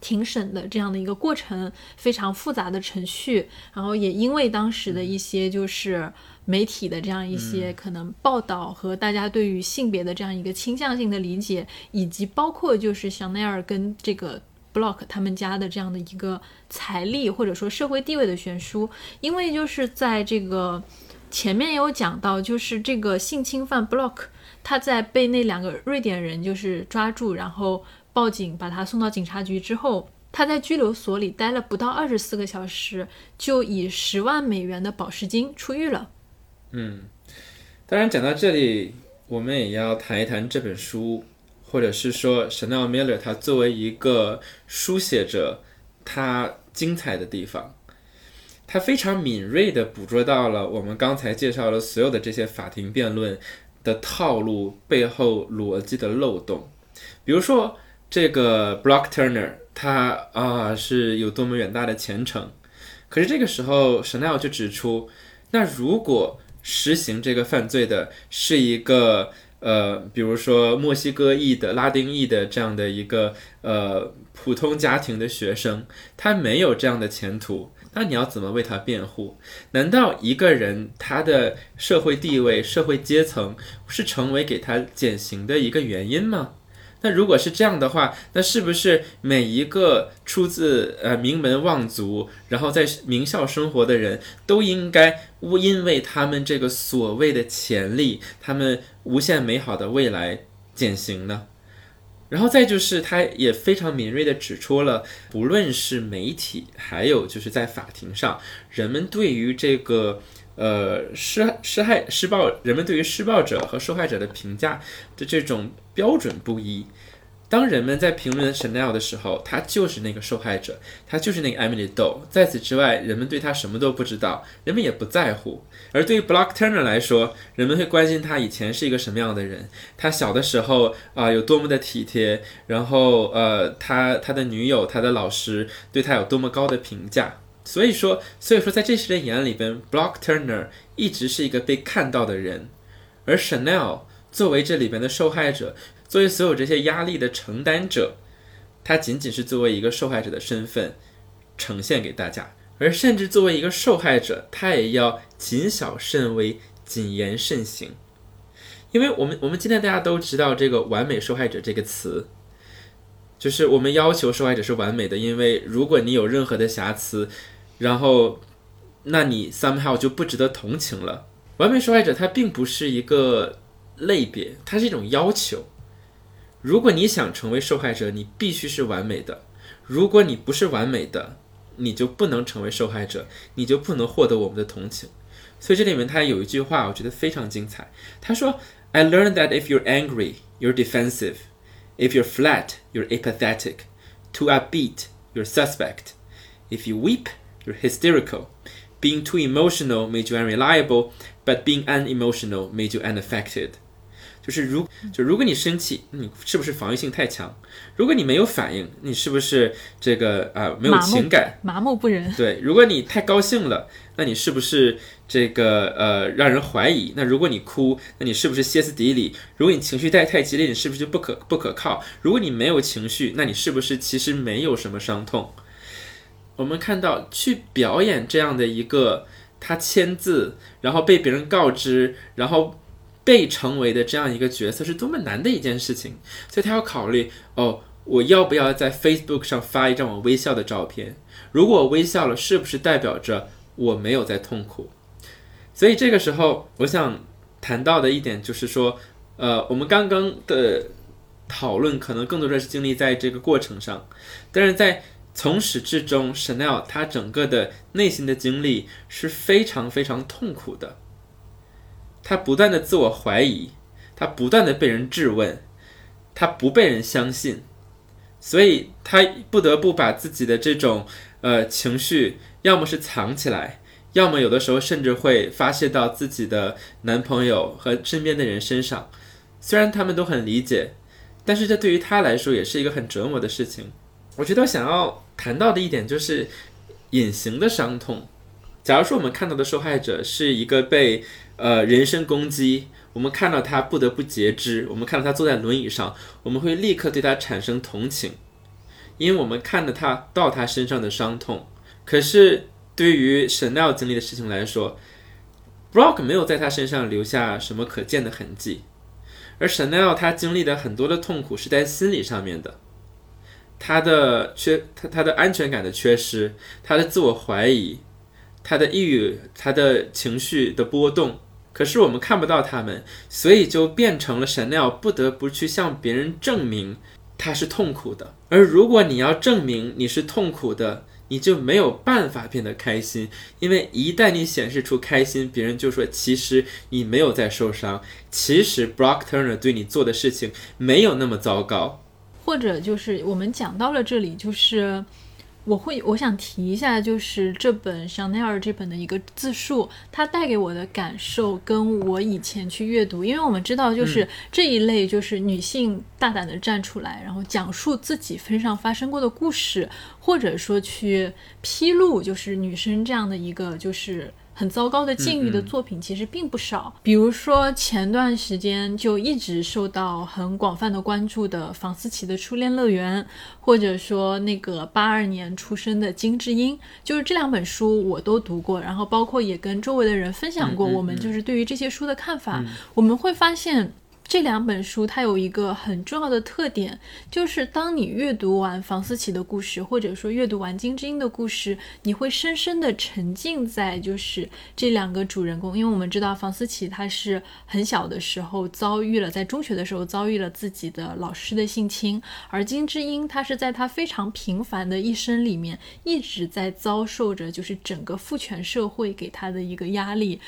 庭审的这样的一个过程非常复杂的程序，然后也因为当时的一些就是媒体的这样一些可能报道和大家对于性别的这样一个倾向性的理解，以及包括就是香奈儿跟这个 Block 他们家的这样的一个财力或者说社会地位的悬殊，因为就是在这个前面有讲到，就是这个性侵犯 Block 他在被那两个瑞典人就是抓住，然后。报警把他送到警察局之后，他在拘留所里待了不到二十四个小时，就以十万美元的保释金出狱了。嗯，当然讲到这里，我们也要谈一谈这本书，或者是说 Chanel Miller 他作为一个书写者，他精彩的地方，他非常敏锐地捕捉到了我们刚才介绍了所有的这些法庭辩论的套路背后逻辑的漏洞，比如说。这个 Block Turner，他啊是有多么远大的前程，可是这个时候 Chanel 就指出，那如果实行这个犯罪的是一个呃，比如说墨西哥裔的、拉丁裔的这样的一个呃普通家庭的学生，他没有这样的前途，那你要怎么为他辩护？难道一个人他的社会地位、社会阶层是成为给他减刑的一个原因吗？那如果是这样的话，那是不是每一个出自呃名门望族，然后在名校生活的人都应该因为他们这个所谓的潜力，他们无限美好的未来减刑呢？然后再就是，他也非常敏锐地指出了，不论是媒体，还有就是在法庭上，人们对于这个。呃，施施害施暴人们对于施暴者和受害者的评价的这种标准不一。当人们在评论 Chanel 的时候，他就是那个受害者，他就是那个 Emily Doe。在此之外，人们对他什么都不知道，人们也不在乎。而对于 Block Turner 来说，人们会关心他以前是一个什么样的人，他小的时候啊有多么的体贴，然后呃，他他的女友、他的老师对他有多么高的评价。所以说，所以说，在这些人眼里边，Block Turner 一直是一个被看到的人，而 Chanel 作为这里边的受害者，作为所有这些压力的承担者，他仅仅是作为一个受害者的身份呈现给大家，而甚至作为一个受害者，他也要谨小慎微、谨言慎行，因为我们我们今天大家都知道这个“完美受害者”这个词，就是我们要求受害者是完美的，因为如果你有任何的瑕疵，然后那你 somehow 就不值得同情了。完美受害者它并不是一个类别，它是一种要求。如果你想成为受害者，你必须是完美的。如果你不是完美的，你就不能成为受害者，你就不能获得我们的同情。所以这里面他有一句话，我觉得非常精彩。他说：“I learned that if you're angry, you're defensive; if you're flat, you're apathetic; too upbeat, you're suspect; if you weep, you're hysterical. Being too emotional made you unreliable, but being unemotional made you unaffected.” 就是如就如果你生气，你是不是防御性太强？如果你没有反应，你是不是这个啊、没有情感？麻木不仁。对，如果你太高兴了，那你是不是这个呃让人怀疑？那如果你哭，那你是不是歇斯底里？如果你情绪带太激烈，你是不是就不可不可靠？如果你没有情绪，那你是不是其实没有什么伤痛？我们看到去表演这样的一个他签字，然后被别人告知，然后被成为的这样一个角色，是多么难的一件事情。所以他要考虑哦，我要不要在 Facebook 上发一张我微笑的照片？如果我微笑了，是不是代表着我没有在痛苦？所以这个时候，我想谈到的一点就是说，呃，我们刚刚的讨论可能更多的是经历在这个过程上，但是在从始至终，Chanel 她整个的内心的经历是非常非常痛苦的。她不断的自我怀疑，她不断的被人质问，她不被人相信，所以她不得不把自己的这种呃情绪，要么是藏起来，要么有的时候甚至会发泄到自己的男朋友和身边的人身上。虽然他们都很理解，但是这对于她来说也是一个很折磨的事情。我觉得想要谈到的一点就是隐形的伤痛。假如说我们看到的受害者是一个被呃人身攻击，我们看到他不得不截肢，我们看到他坐在轮椅上，我们会立刻对他产生同情，因为我们看得他到他身上的伤痛。可是对于 Chanel 经历的事情来说，Brock 没有在他身上留下什么可见的痕迹，而 Chanel 他经历的很多的痛苦是在心理上面的。他的缺，他他的安全感的缺失，他的自我怀疑，他的抑郁，他的情绪的波动，可是我们看不到他们，所以就变成了 Chanel 不得不去向别人证明他是痛苦的。而如果你要证明你是痛苦的，你就没有办法变得开心，因为一旦你显示出开心，别人就说其实你没有在受伤，其实 Brock Turner 对你做的事情没有那么糟糕。或者就是我们讲到了这里，就是我会我想提一下，就是这本香奈儿这本的一个自述，它带给我的感受跟我以前去阅读，因为我们知道，就是这一类就是女性大胆的站出来，然后讲述自己身上发生过的故事，或者说去披露就是女生这样的一个就是。很糟糕的境遇的作品其实并不少，比如说前段时间就一直受到很广泛的关注的房思琪的初恋乐园，或者说那个八二年出生的金智英，就是这两本书我都读过，然后包括也跟周围的人分享过，我们就是对于这些书的看法，我们会发现。这两本书它有一个很重要的特点，就是当你阅读完房思琪的故事，或者说阅读完金智英的故事，你会深深的沉浸在就是这两个主人公，因为我们知道房思琪她是很小的时候遭遇了，在中学的时候遭遇了自己的老师的性侵，而金智英她是在她非常平凡的一生里面一直在遭受着就是整个父权社会给她的一个压力。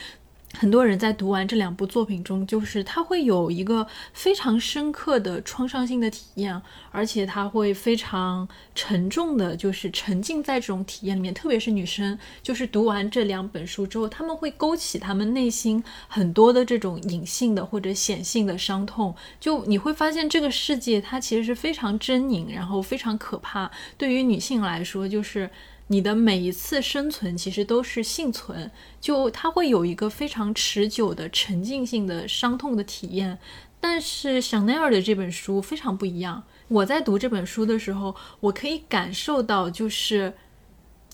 很多人在读完这两部作品中，就是他会有一个非常深刻的创伤性的体验，而且他会非常沉重的，就是沉浸在这种体验里面。特别是女生，就是读完这两本书之后，他们会勾起他们内心很多的这种隐性的或者显性的伤痛。就你会发现，这个世界它其实是非常狰狞，然后非常可怕。对于女性来说，就是。你的每一次生存其实都是幸存，就它会有一个非常持久的沉浸性的伤痛的体验。但是香奈儿的这本书非常不一样。我在读这本书的时候，我可以感受到，就是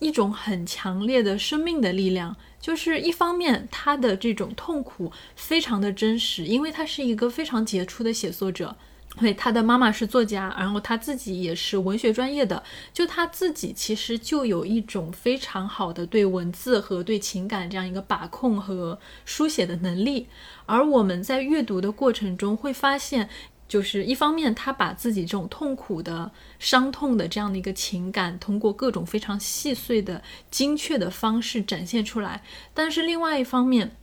一种很强烈的生命的力量。就是一方面，他的这种痛苦非常的真实，因为他是一个非常杰出的写作者。对，他的妈妈是作家，然后他自己也是文学专业的，就他自己其实就有一种非常好的对文字和对情感这样一个把控和书写的能力。而我们在阅读的过程中会发现，就是一方面他把自己这种痛苦的、伤痛的这样的一个情感，通过各种非常细碎的、精确的方式展现出来，但是另外一方面。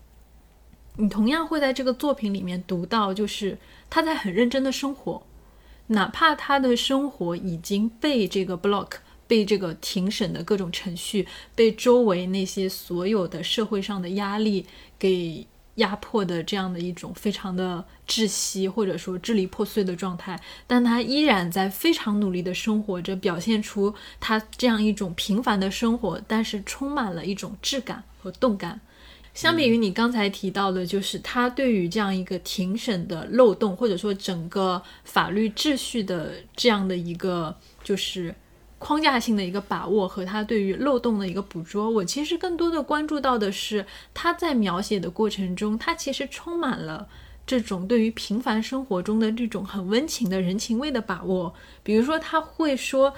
你同样会在这个作品里面读到，就是他在很认真的生活，哪怕他的生活已经被这个 block、被这个庭审的各种程序、被周围那些所有的社会上的压力给压迫的这样的一种非常的窒息或者说支离破碎的状态，但他依然在非常努力的生活着，表现出他这样一种平凡的生活，但是充满了一种质感和动感。相比于你刚才提到的，就是他对于这样一个庭审的漏洞，或者说整个法律秩序的这样的一个就是框架性的一个把握，和他对于漏洞的一个捕捉，我其实更多的关注到的是他在描写的过程中，他其实充满了这种对于平凡生活中的这种很温情的人情味的把握。比如说，他会说。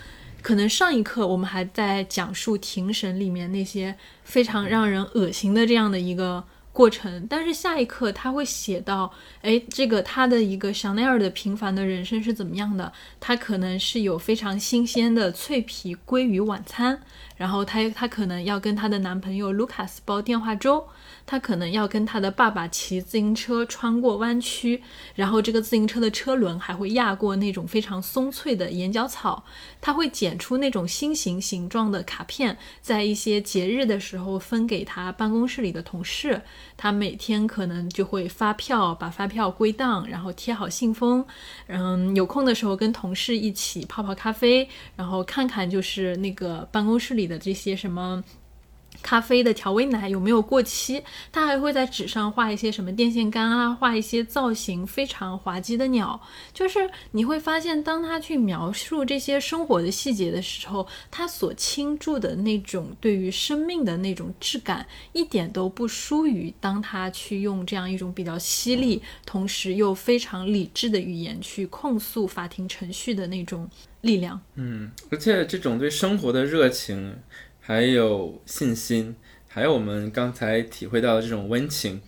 可能上一刻我们还在讲述庭审里面那些非常让人恶心的这样的一个过程，但是下一刻他会写到，哎，这个他的一个香奈儿的平凡的人生是怎么样的？他可能是有非常新鲜的脆皮鲑鱼晚餐，然后他他可能要跟他的男朋友卢卡斯煲电话粥。他可能要跟他的爸爸骑自行车穿过弯曲，然后这个自行车的车轮还会压过那种非常松脆的眼角草。他会剪出那种心形形状的卡片，在一些节日的时候分给他办公室里的同事。他每天可能就会发票，把发票归档，然后贴好信封。嗯，有空的时候跟同事一起泡泡咖啡，然后看看就是那个办公室里的这些什么。咖啡的调味奶有没有过期？他还会在纸上画一些什么电线杆啊，画一些造型非常滑稽的鸟。就是你会发现，当他去描述这些生活的细节的时候，他所倾注的那种对于生命的那种质感，一点都不输于当他去用这样一种比较犀利，同时又非常理智的语言去控诉法庭程序的那种力量。嗯，而且这种对生活的热情。还有信心，还有我们刚才体会到的这种温情，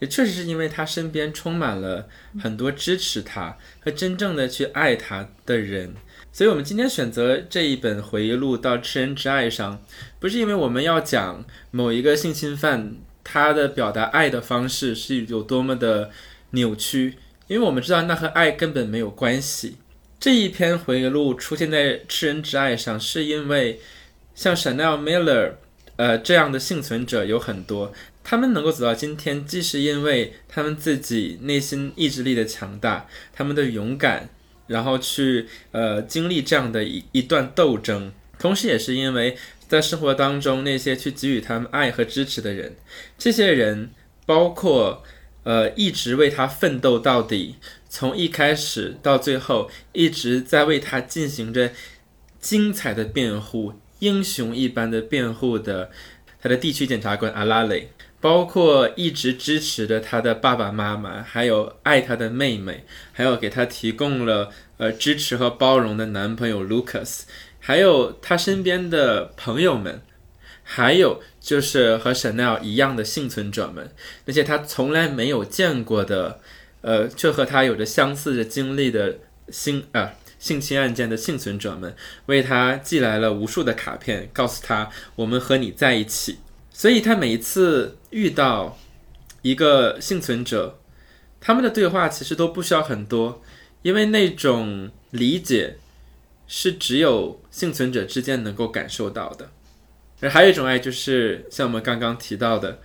也确实是因为他身边充满了很多支持他和真正的去爱他的人，所以我们今天选择这一本回忆录到痴人之爱上，不是因为我们要讲某一个性侵犯他的表达爱的方式是有多么的扭曲，因为我们知道那和爱根本没有关系。这一篇回忆录出现在痴人之爱上，是因为。像 Chanel Miller，呃，这样的幸存者有很多，他们能够走到今天，既是因为他们自己内心意志力的强大，他们的勇敢，然后去呃经历这样的一一段斗争，同时也是因为在生活当中那些去给予他们爱和支持的人，这些人包括呃一直为他奋斗到底，从一开始到最后一直在为他进行着精彩的辩护。英雄一般的辩护的他的地区检察官阿拉蕾，包括一直支持着他的爸爸妈妈，还有爱他的妹妹，还有给他提供了呃支持和包容的男朋友 Lucas，还有他身边的朋友们，还有就是和 Chanel 一样的幸存者们，那些他从来没有见过的，呃，却和他有着相似的经历的新啊。性侵案件的幸存者们为他寄来了无数的卡片，告诉他我们和你在一起。所以他每一次遇到一个幸存者，他们的对话其实都不需要很多，因为那种理解是只有幸存者之间能够感受到的。而还有一种爱，就是像我们刚刚提到的，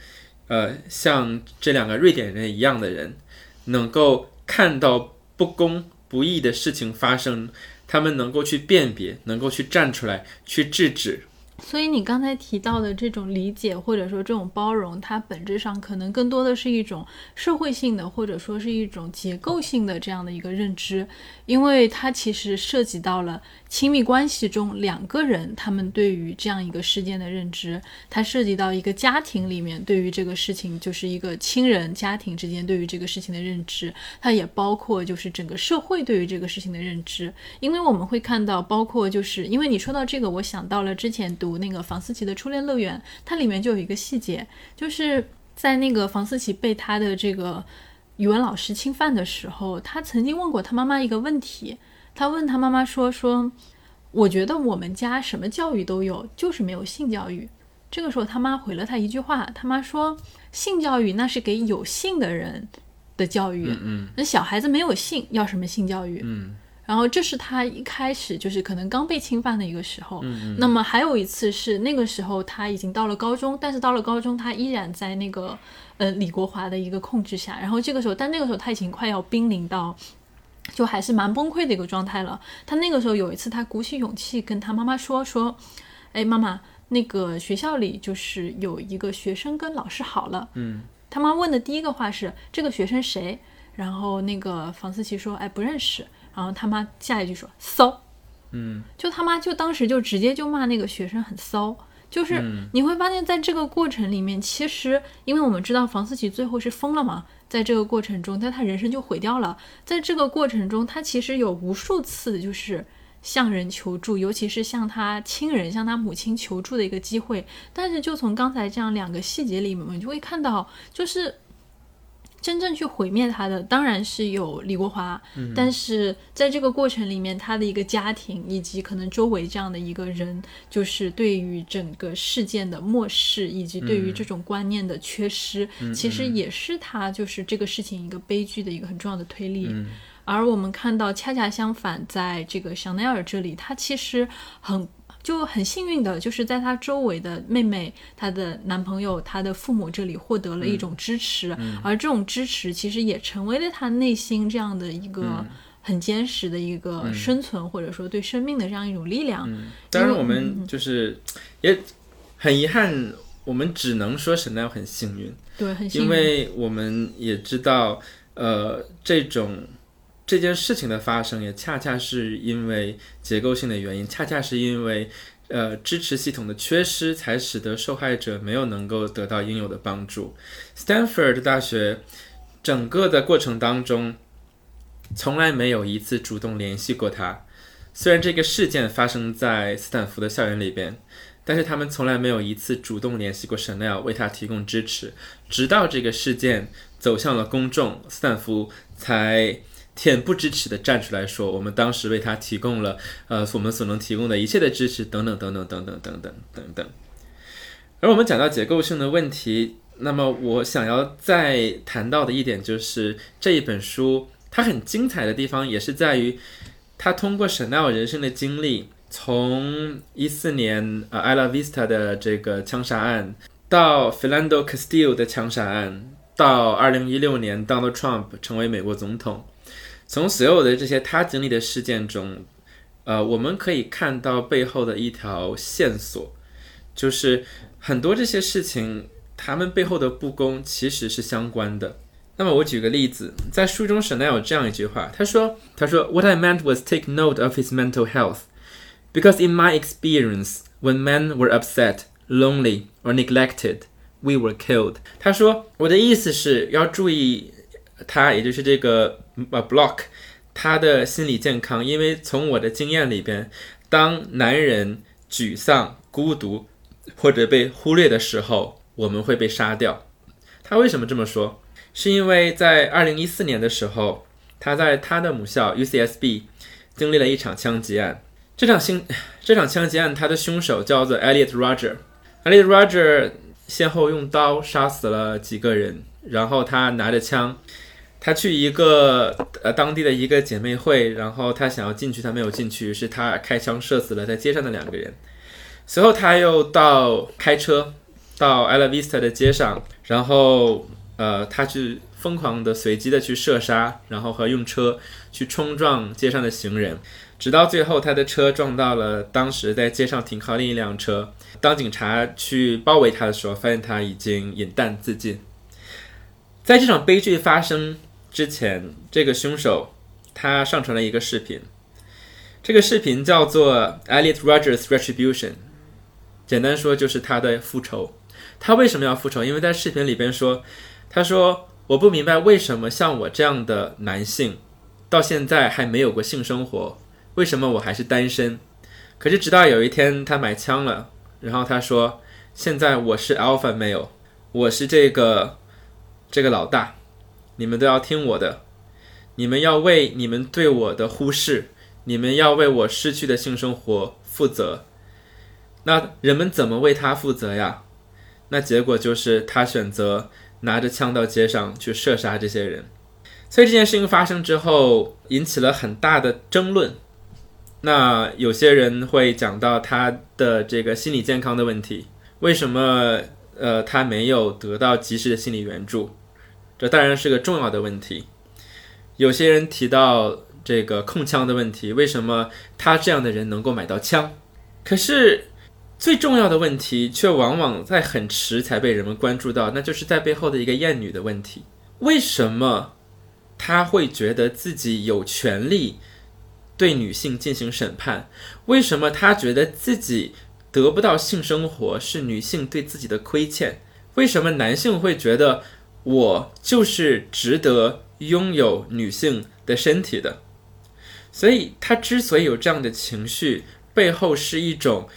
呃，像这两个瑞典人一样的人，能够看到不公。不易的事情发生，他们能够去辨别，能够去站出来去制止，所以你刚才提到的这种理解，或者说这种包容，它本质上可能更多的是一种社会性的，或者说是一种结构性的这样的一个认知，因为它其实涉及到了亲密关系中两个人他们对于这样一个事件的认知，它涉及到一个家庭里面对于这个事情，就是一个亲人家庭之间对于这个事情的认知，它也包括就是整个社会对于这个事情的认知，因为我们会看到，包括就是因为你说到这个，我想到了之前读。那个房思琪的初恋乐园，它里面就有一个细节，就是在那个房思琪被他的这个语文老师侵犯的时候，他曾经问过他妈妈一个问题，他问他妈妈说：“说我觉得我们家什么教育都有，就是没有性教育。”这个时候他妈回了他一句话，他妈说：“性教育那是给有性的人的教育，嗯那小孩子没有性，要什么性教育？”嗯。然后这是他一开始就是可能刚被侵犯的一个时候，那么还有一次是那个时候他已经到了高中，但是到了高中他依然在那个呃李国华的一个控制下，然后这个时候，但那个时候他已经快要濒临到，就还是蛮崩溃的一个状态了。他那个时候有一次他鼓起勇气跟他妈妈说说，哎妈妈，那个学校里就是有一个学生跟老师好了，嗯，他妈问的第一个话是这个学生谁？然后那个房思琪说，哎不认识。然后他妈下一句说骚，嗯，就他妈就当时就直接就骂那个学生很骚，就是你会发现在这个过程里面，其实因为我们知道房思琪最后是疯了嘛，在这个过程中，但他人生就毁掉了。在这个过程中，他其实有无数次就是向人求助，尤其是向他亲人、向他母亲求助的一个机会。但是就从刚才这样两个细节里面，我们就会看到，就是。真正去毁灭他的当然是有李国华，但是在这个过程里面，他的一个家庭以及可能周围这样的一个人，就是对于整个事件的漠视，以及对于这种观念的缺失，其实也是他就是这个事情一个悲剧的一个很重要的推力。而我们看到，恰恰相反，在这个香奈儿这里，他其实很。就很幸运的，就是在她周围的妹妹、她的男朋友、她的父母这里获得了一种支持，而这种支持其实也成为了她内心这样的一个很坚实的一个生存，或者说对生命的这样一种力量。当然，我们就是也很遗憾，我们只能说沈奈很幸运，对，很幸运，因为我们也知道，呃，这种。这件事情的发生也恰恰是因为结构性的原因，恰恰是因为，呃，支持系统的缺失，才使得受害者没有能够得到应有的帮助。Stanford 大学整个的过程当中，从来没有一次主动联系过他。虽然这个事件发生在斯坦福的校园里边，但是他们从来没有一次主动联系过 Chanel 为他提供支持。直到这个事件走向了公众，斯坦福才。恬不知耻地站出来说：“我们当时为他提供了，呃，我们所能提供的一切的支持，等等等等等等等等等等。”而我们讲到结构性的问题，那么我想要再谈到的一点就是这一本书它很精彩的地方，也是在于它通过 Chanel 人生的经历，从一四年呃 Ella Vista 的这个枪杀案，到 Philando Castile 的枪杀案，到二零一六年 Donald Trump 成为美国总统。从所有的这些他经历的事件中，呃，我们可以看到背后的一条线索，就是很多这些事情，他们背后的不公其实是相关的。那么我举个例子，在书中沈奈有这样一句话，他说：“他说 What I meant was take note of his mental health, because in my experience, when men were upset, lonely or neglected, we were killed。”他说我的意思是要注意。他也就是这个呃，block，他的心理健康，因为从我的经验里边，当男人沮丧、孤独或者被忽略的时候，我们会被杀掉。他为什么这么说？是因为在二零一四年的时候，他在他的母校 UCSB 经历了一场枪击案。这场枪这场枪击案，他的凶手叫做 Elliot Roger。Elliot Roger 先后用刀杀死了几个人，然后他拿着枪。他去一个呃当地的一个姐妹会，然后他想要进去，他没有进去，是他开枪射死了在街上的两个人。随后他又到开车到 Ella Vista 的街上，然后呃，他去疯狂的、随机的去射杀，然后和用车去冲撞街上的行人，直到最后他的车撞到了当时在街上停靠另一辆车。当警察去包围他的时候，发现他已经饮弹自尽。在这场悲剧发生之前，这个凶手他上传了一个视频，这个视频叫做 Elliot Rogers Retribution，简单说就是他的复仇。他为什么要复仇？因为在视频里边说，他说我不明白为什么像我这样的男性，到现在还没有过性生活，为什么我还是单身？可是直到有一天他买枪了，然后他说，现在我是 Alpha Male，我是这个这个老大，你们都要听我的，你们要为你们对我的忽视，你们要为我失去的性生活负责。那人们怎么为他负责呀？那结果就是他选择拿着枪到街上去射杀这些人，所以这件事情发生之后引起了很大的争论。那有些人会讲到他的这个心理健康的问题，为什么呃他没有得到及时的心理援助？这当然是个重要的问题。有些人提到这个控枪的问题，为什么他这样的人能够买到枪？可是。最重要的问题却往往在很迟才被人们关注到，那就是在背后的一个厌女的问题。为什么他会觉得自己有权利对女性进行审判？为什么他觉得自己得不到性生活是女性对自己的亏欠？为什么男性会觉得我就是值得拥有女性的身体的？所以，他之所以有这样的情绪，背后是一种。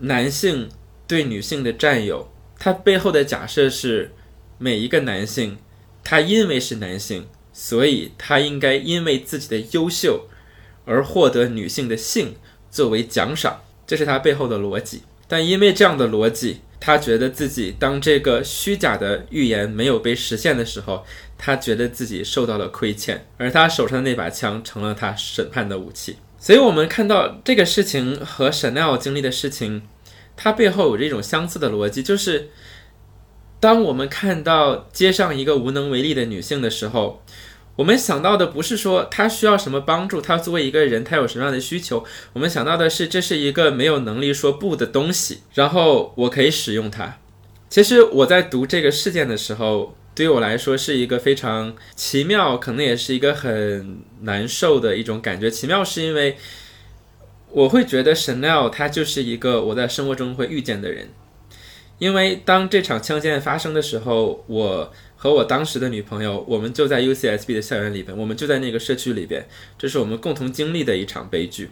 男性对女性的占有，他背后的假设是，每一个男性，他因为是男性，所以他应该因为自己的优秀而获得女性的性作为奖赏，这是他背后的逻辑。但因为这样的逻辑，他觉得自己当这个虚假的预言没有被实现的时候，他觉得自己受到了亏欠，而他手上的那把枪成了他审判的武器。所以，我们看到这个事情和 Chanel 经历的事情，它背后有这种相似的逻辑，就是当我们看到街上一个无能为力的女性的时候，我们想到的不是说他需要什么帮助，他作为一个人，他有什么样的需求，我们想到的是这是一个没有能力说不的东西，然后我可以使用它。其实我在读这个事件的时候。对于我来说是一个非常奇妙，可能也是一个很难受的一种感觉。奇妙是因为我会觉得 Chanel 他就是一个我在生活中会遇见的人。因为当这场枪击案发生的时候，我和我当时的女朋友，我们就在 UCSB 的校园里边，我们就在那个社区里边，这是我们共同经历的一场悲剧。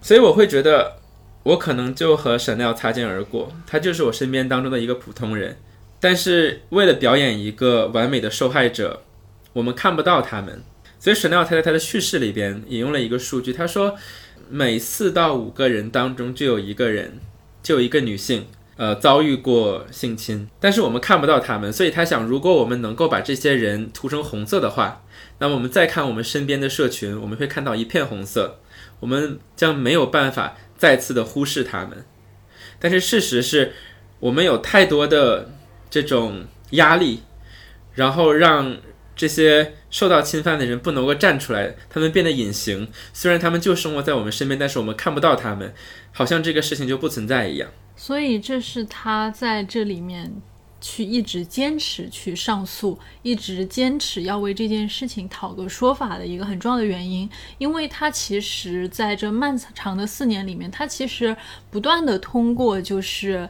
所以我会觉得我可能就和 Chanel 擦肩而过，他就是我身边当中的一个普通人。但是为了表演一个完美的受害者，我们看不到他们。所以，Chanel 他在他的叙事里边引用了一个数据，他说，每四到五个人当中就有一个人，就有一个女性，呃，遭遇过性侵。但是我们看不到他们，所以他想，如果我们能够把这些人涂成红色的话，那么我们再看我们身边的社群，我们会看到一片红色，我们将没有办法再次的忽视他们。但是事实是，我们有太多的。这种压力，然后让这些受到侵犯的人不能够站出来，他们变得隐形。虽然他们就生活在我们身边，但是我们看不到他们，好像这个事情就不存在一样。所以，这是他在这里面去一直坚持去上诉，一直坚持要为这件事情讨个说法的一个很重要的原因。因为他其实在这漫长的四年里面，他其实不断的通过就是。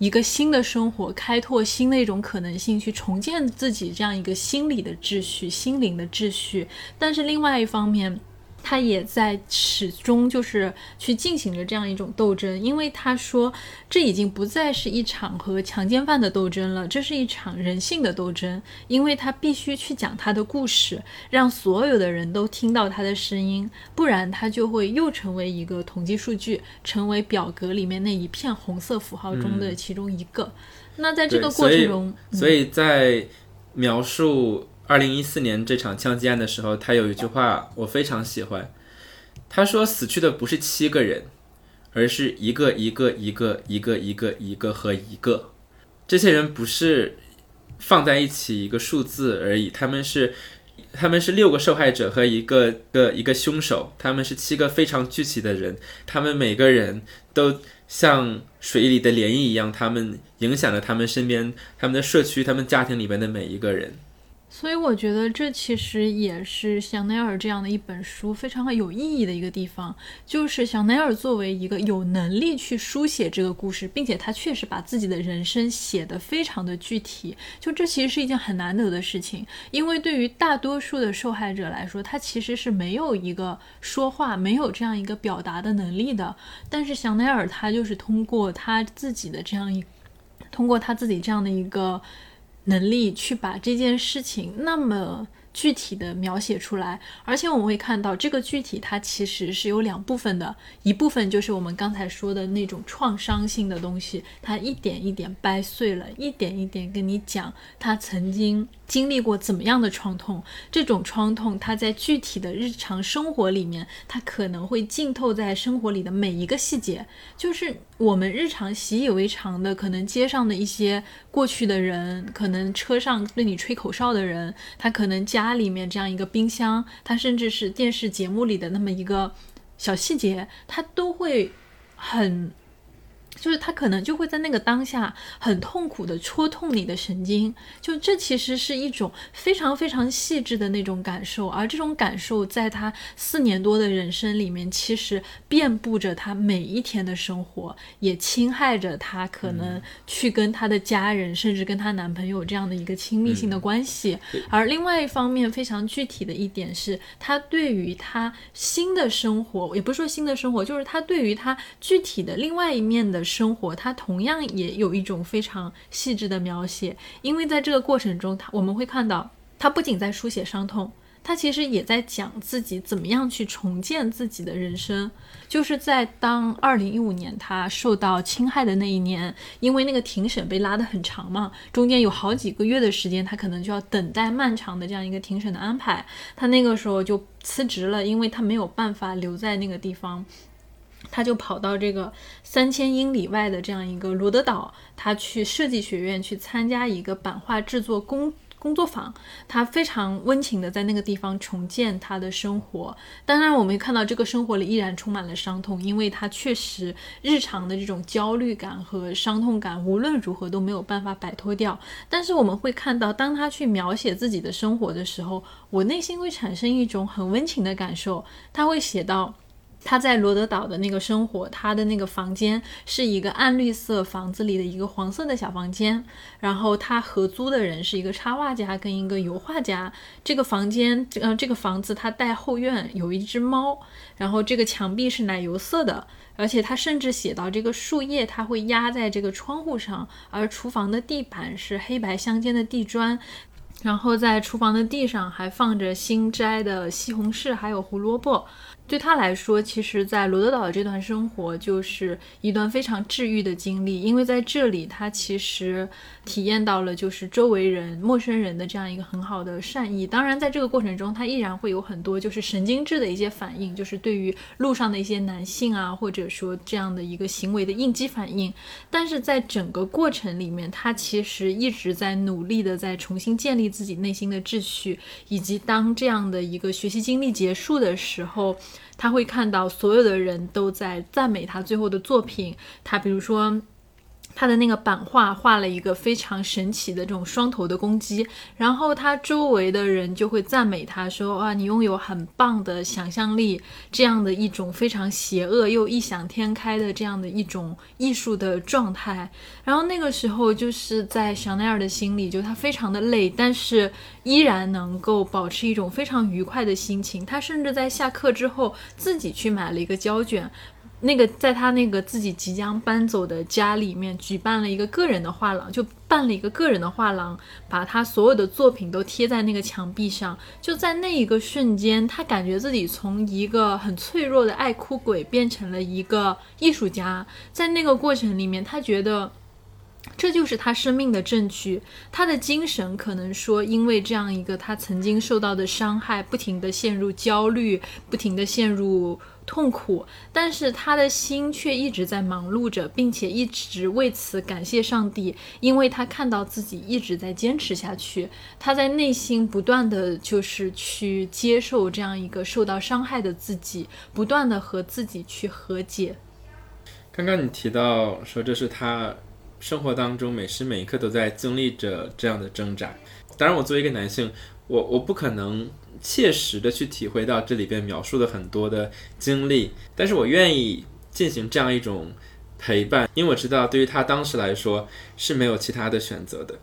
一个新的生活，开拓新的一种可能性，去重建自己这样一个心理的秩序、心灵的秩序。但是另外一方面，他也在始终就是去进行着这样一种斗争，因为他说这已经不再是一场和强奸犯的斗争了，这是一场人性的斗争，因为他必须去讲他的故事，让所有的人都听到他的声音，不然他就会又成为一个统计数据，成为表格里面那一片红色符号中的其中一个。那在这个过程中，所以在描述。二零一四年这场枪击案的时候，他有一句话我非常喜欢。他说：“死去的不是七个人，而是一个一个一个一个一个一个和一个。这些人不是放在一起一个数字而已，他们是。他们是六个受害者和一个个一个凶手，他们是七个非常具体的人，他们每个人都像水里的涟漪一样，他们影响了他们身边、他们的社区、他们家庭里面的每一个人。所以我觉得这其实也是香奈儿这样的一本书非常有意义的一个地方，就是香奈儿作为一个有能力去书写这个故事，并且他确实把自己的人生写得非常的具体，就这其实是一件很难得的事情，因为对于大多数的受害者来说，他其实是没有一个说话、没有这样一个表达的能力的，但是香奈儿他就是通过他自己的这样一，通过他自己这样的一个。能力去把这件事情那么具体的描写出来，而且我们会看到这个具体它其实是有两部分的，一部分就是我们刚才说的那种创伤性的东西，它一点一点掰碎了，一点一点跟你讲他曾经。经历过怎么样的创痛？这种创痛，它在具体的日常生活里面，它可能会浸透在生活里的每一个细节。就是我们日常习以为常的，可能街上的一些过去的人，可能车上对你吹口哨的人，他可能家里面这样一个冰箱，他甚至是电视节目里的那么一个小细节，他都会很。就是他可能就会在那个当下很痛苦的戳痛你的神经，就这其实是一种非常非常细致的那种感受，而这种感受在他四年多的人生里面，其实遍布着他每一天的生活，也侵害着他可能去跟他的家人，甚至跟他男朋友这样的一个亲密性的关系。而另外一方面，非常具体的一点是，他对于他新的生活，也不是说新的生活，就是他对于他具体的另外一面的。生活，它同样也有一种非常细致的描写，因为在这个过程中，他我们会看到，他不仅在书写伤痛，他其实也在讲自己怎么样去重建自己的人生。就是在当二零一五年他受到侵害的那一年，因为那个庭审被拉得很长嘛，中间有好几个月的时间，他可能就要等待漫长的这样一个庭审的安排，他那个时候就辞职了，因为他没有办法留在那个地方。他就跑到这个三千英里外的这样一个罗德岛，他去设计学院去参加一个版画制作工工作坊。他非常温情的在那个地方重建他的生活。当然，我们也看到这个生活里依然充满了伤痛，因为他确实日常的这种焦虑感和伤痛感无论如何都没有办法摆脱掉。但是我们会看到，当他去描写自己的生活的时候，我内心会产生一种很温情的感受。他会写到。他在罗德岛的那个生活，他的那个房间是一个暗绿色房子里的一个黄色的小房间，然后他合租的人是一个插画家跟一个油画家。这个房间，呃，这个房子它带后院，有一只猫，然后这个墙壁是奶油色的，而且他甚至写到这个树叶，它会压在这个窗户上，而厨房的地板是黑白相间的地砖。然后在厨房的地上还放着新摘的西红柿，还有胡萝卜。对他来说，其实，在罗德岛的这段生活就是一段非常治愈的经历，因为在这里，他其实体验到了就是周围人、陌生人的这样一个很好的善意。当然，在这个过程中，他依然会有很多就是神经质的一些反应，就是对于路上的一些男性啊，或者说这样的一个行为的应激反应。但是在整个过程里面，他其实一直在努力的在重新建立自己内心的秩序，以及当这样的一个学习经历结束的时候。他会看到所有的人都在赞美他最后的作品。他比如说。他的那个版画画了一个非常神奇的这种双头的公鸡，然后他周围的人就会赞美他说：“哇，你拥有很棒的想象力，这样的一种非常邪恶又异想天开的这样的一种艺术的状态。”然后那个时候就是在香奈儿的心里，就他非常的累，但是依然能够保持一种非常愉快的心情。他甚至在下课之后自己去买了一个胶卷。那个在他那个自己即将搬走的家里面举办了一个个人的画廊，就办了一个个人的画廊，把他所有的作品都贴在那个墙壁上。就在那一个瞬间，他感觉自己从一个很脆弱的爱哭鬼变成了一个艺术家。在那个过程里面，他觉得这就是他生命的证据。他的精神可能说，因为这样一个他曾经受到的伤害，不停的陷入焦虑，不停的陷入痛苦，但是他的心却一直在忙碌着，并且一直为此感谢上帝，因为他看到自己一直在坚持下去，他在内心不断的就是去接受这样一个受到伤害的自己，不断的和自己去和解。刚刚你提到说这是他。生活当中每时每刻都在经历着这样的挣扎。当然，我作为一个男性，我我不可能切实的去体会到这里边描述的很多的经历，但是我愿意进行这样一种陪伴，因为我知道对于他当时来说是没有其他的选择的。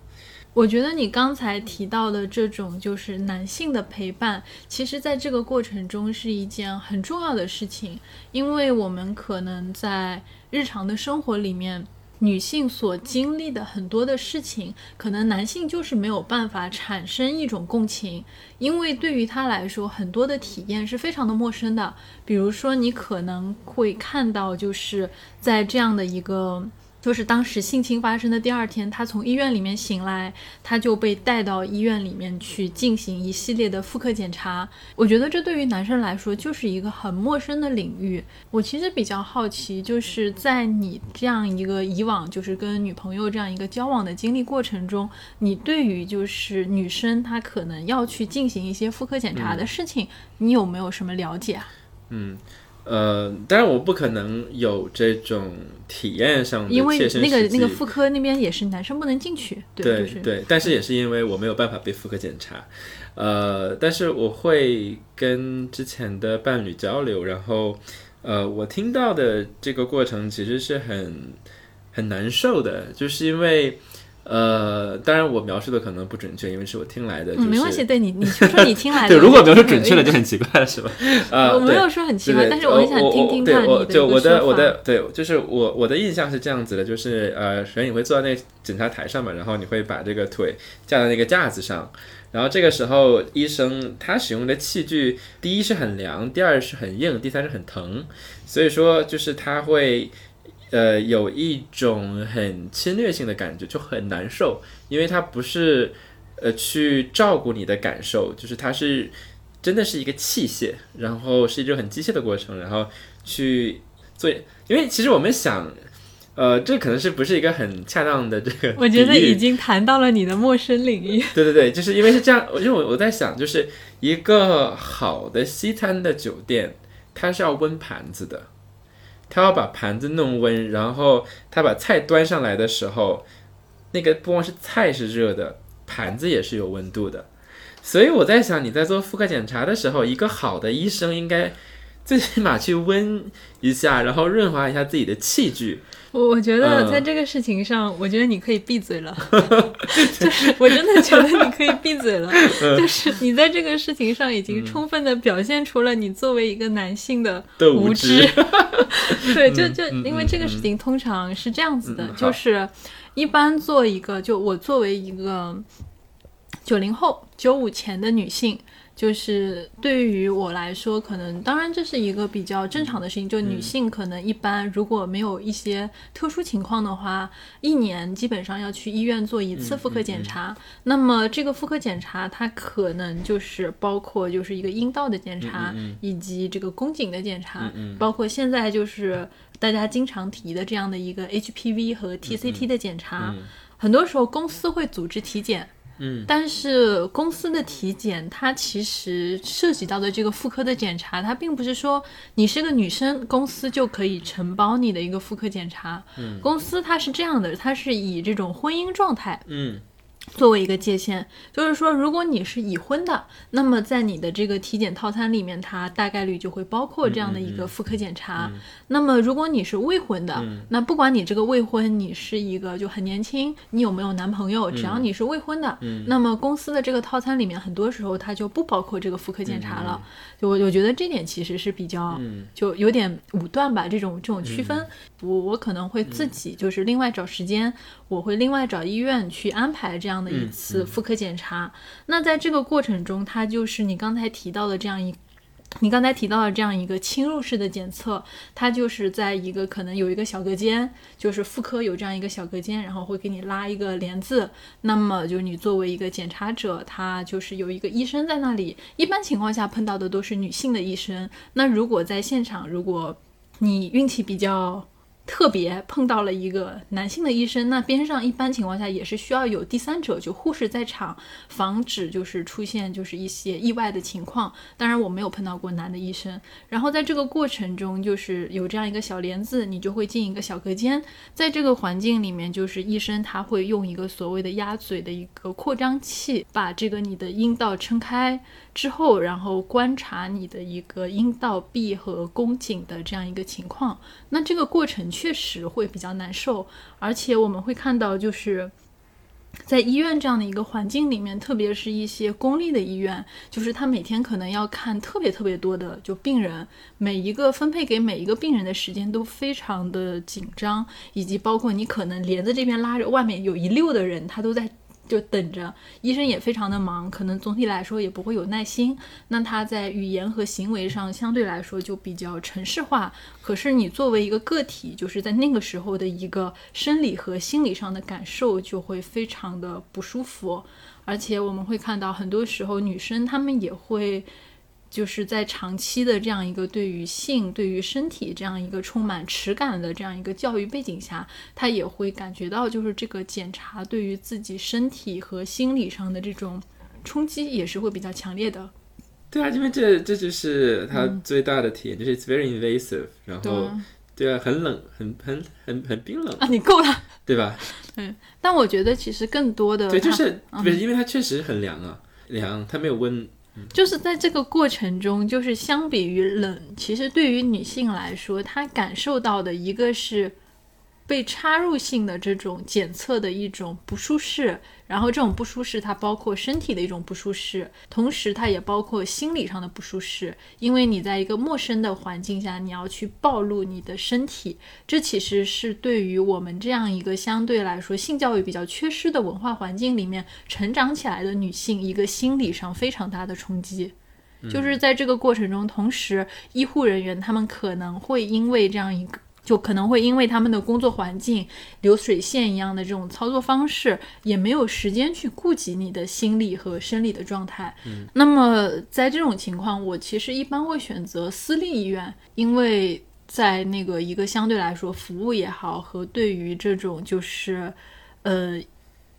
我觉得你刚才提到的这种就是男性的陪伴，其实在这个过程中是一件很重要的事情，因为我们可能在日常的生活里面。女性所经历的很多的事情，可能男性就是没有办法产生一种共情，因为对于他来说，很多的体验是非常的陌生的。比如说，你可能会看到，就是在这样的一个。就是当时性侵发生的第二天，他从医院里面醒来，他就被带到医院里面去进行一系列的妇科检查。我觉得这对于男生来说就是一个很陌生的领域。我其实比较好奇，就是在你这样一个以往就是跟女朋友这样一个交往的经历过程中，你对于就是女生她可能要去进行一些妇科检查的事情，你有没有什么了解啊？嗯。呃，当然我不可能有这种体验上的因为那个那个妇科那边也是男生不能进去，对对，但是也是因为我没有办法被妇科检查，呃，但是我会跟之前的伴侣交流，然后呃，我听到的这个过程其实是很很难受的，就是因为。呃，当然我描述的可能不准确，因为是我听来的。嗯，没关系，对你，你就说你听来的。对，如果描述准确了就很奇怪了，是吧？呃，我没有说很奇怪，但是我很想听听看你的就我的我的对，就是我我的印象是这样子的，就是呃，首先你会坐在那检查台上嘛，然后你会把这个腿架在那个架子上，然后这个时候医生他使用的器具，第一是很凉，第二是很硬，第三是很疼，所以说就是他会。呃，有一种很侵略性的感觉，就很难受，因为它不是呃去照顾你的感受，就是它是真的是一个器械，然后是一种很机械的过程，然后去做。因为其实我们想，呃，这可能是不是一个很恰当的这个？我觉得已经谈到了你的陌生领域。对对对，就是因为是这样，因为我我在想，就是一个好的西餐的酒店，它是要温盘子的。他要把盘子弄温，然后他把菜端上来的时候，那个不光是菜是热的，盘子也是有温度的。所以我在想，你在做妇科检查的时候，一个好的医生应该最起码去温一下，然后润滑一下自己的器具。我我觉得在这个事情上，我觉得你可以闭嘴了。就是我真的觉得你可以闭嘴了。就是你在这个事情上已经充分的表现出了你作为一个男性的无知。对，就就因为这个事情通常是这样子的，就是一般做一个，就我作为一个九零后、九五前的女性。就是对于我来说，可能当然这是一个比较正常的事情。就女性可能一般如果没有一些特殊情况的话，一年基本上要去医院做一次妇科检查。那么这个妇科检查它可能就是包括就是一个阴道的检查，以及这个宫颈的检查，包括现在就是大家经常提的这样的一个 HPV 和 TCT 的检查。很多时候公司会组织体检。嗯，但是公司的体检，它其实涉及到的这个妇科的检查，它并不是说你是个女生，公司就可以承包你的一个妇科检查。嗯，公司它是这样的，它是以这种婚姻状态。嗯。作为一个界限，就是说，如果你是已婚的，那么在你的这个体检套餐里面，它大概率就会包括这样的一个妇科检查。那么，如果你是未婚的，那不管你这个未婚，你是一个就很年轻，你有没有男朋友，只要你是未婚的，那么公司的这个套餐里面，很多时候它就不包括这个妇科检查了。就我我觉得这点其实是比较，就有点武断吧，这种这种区分，我我可能会自己就是另外找时间，我会另外找医院去安排这样。的一次妇科检查，那在这个过程中，它就是你刚才提到的这样一你刚才提到的这样一个侵入式的检测，它就是在一个可能有一个小隔间，就是妇科有这样一个小隔间，然后会给你拉一个帘子。那么就是你作为一个检查者，他就是有一个医生在那里。一般情况下碰到的都是女性的医生。那如果在现场，如果你运气比较，特别碰到了一个男性的医生，那边上一般情况下也是需要有第三者，就护士在场，防止就是出现就是一些意外的情况。当然我没有碰到过男的医生。然后在这个过程中，就是有这样一个小帘子，你就会进一个小隔间，在这个环境里面，就是医生他会用一个所谓的鸭嘴的一个扩张器，把这个你的阴道撑开。之后，然后观察你的一个阴道壁和宫颈的这样一个情况，那这个过程确实会比较难受，而且我们会看到，就是在医院这样的一个环境里面，特别是一些公立的医院，就是他每天可能要看特别特别多的就病人，每一个分配给每一个病人的时间都非常的紧张，以及包括你可能帘子这边拉着，外面有一溜的人，他都在。就等着，医生也非常的忙，可能总体来说也不会有耐心。那他在语言和行为上相对来说就比较城市化。可是你作为一个个体，就是在那个时候的一个生理和心理上的感受就会非常的不舒服。而且我们会看到，很多时候女生她们也会。就是在长期的这样一个对于性、对于身体这样一个充满耻感的这样一个教育背景下，他也会感觉到，就是这个检查对于自己身体和心理上的这种冲击也是会比较强烈的。对啊，因为这这就是他最大的体验，就是 it's very invasive，然后对啊，很冷，很很很很冰冷啊，你够了，对吧？嗯，但我觉得其实更多的对，就是不是因为它确实很凉啊，凉，它没有温。就是在这个过程中，就是相比于冷，其实对于女性来说，她感受到的一个是。被插入性的这种检测的一种不舒适，然后这种不舒适它包括身体的一种不舒适，同时它也包括心理上的不舒适，因为你在一个陌生的环境下，你要去暴露你的身体，这其实是对于我们这样一个相对来说性教育比较缺失的文化环境里面成长起来的女性一个心理上非常大的冲击。就是在这个过程中，同时医护人员他们可能会因为这样一个。就可能会因为他们的工作环境流水线一样的这种操作方式，也没有时间去顾及你的心理和生理的状态。嗯，那么在这种情况，我其实一般会选择私立医院，因为在那个一个相对来说服务也好，和对于这种就是呃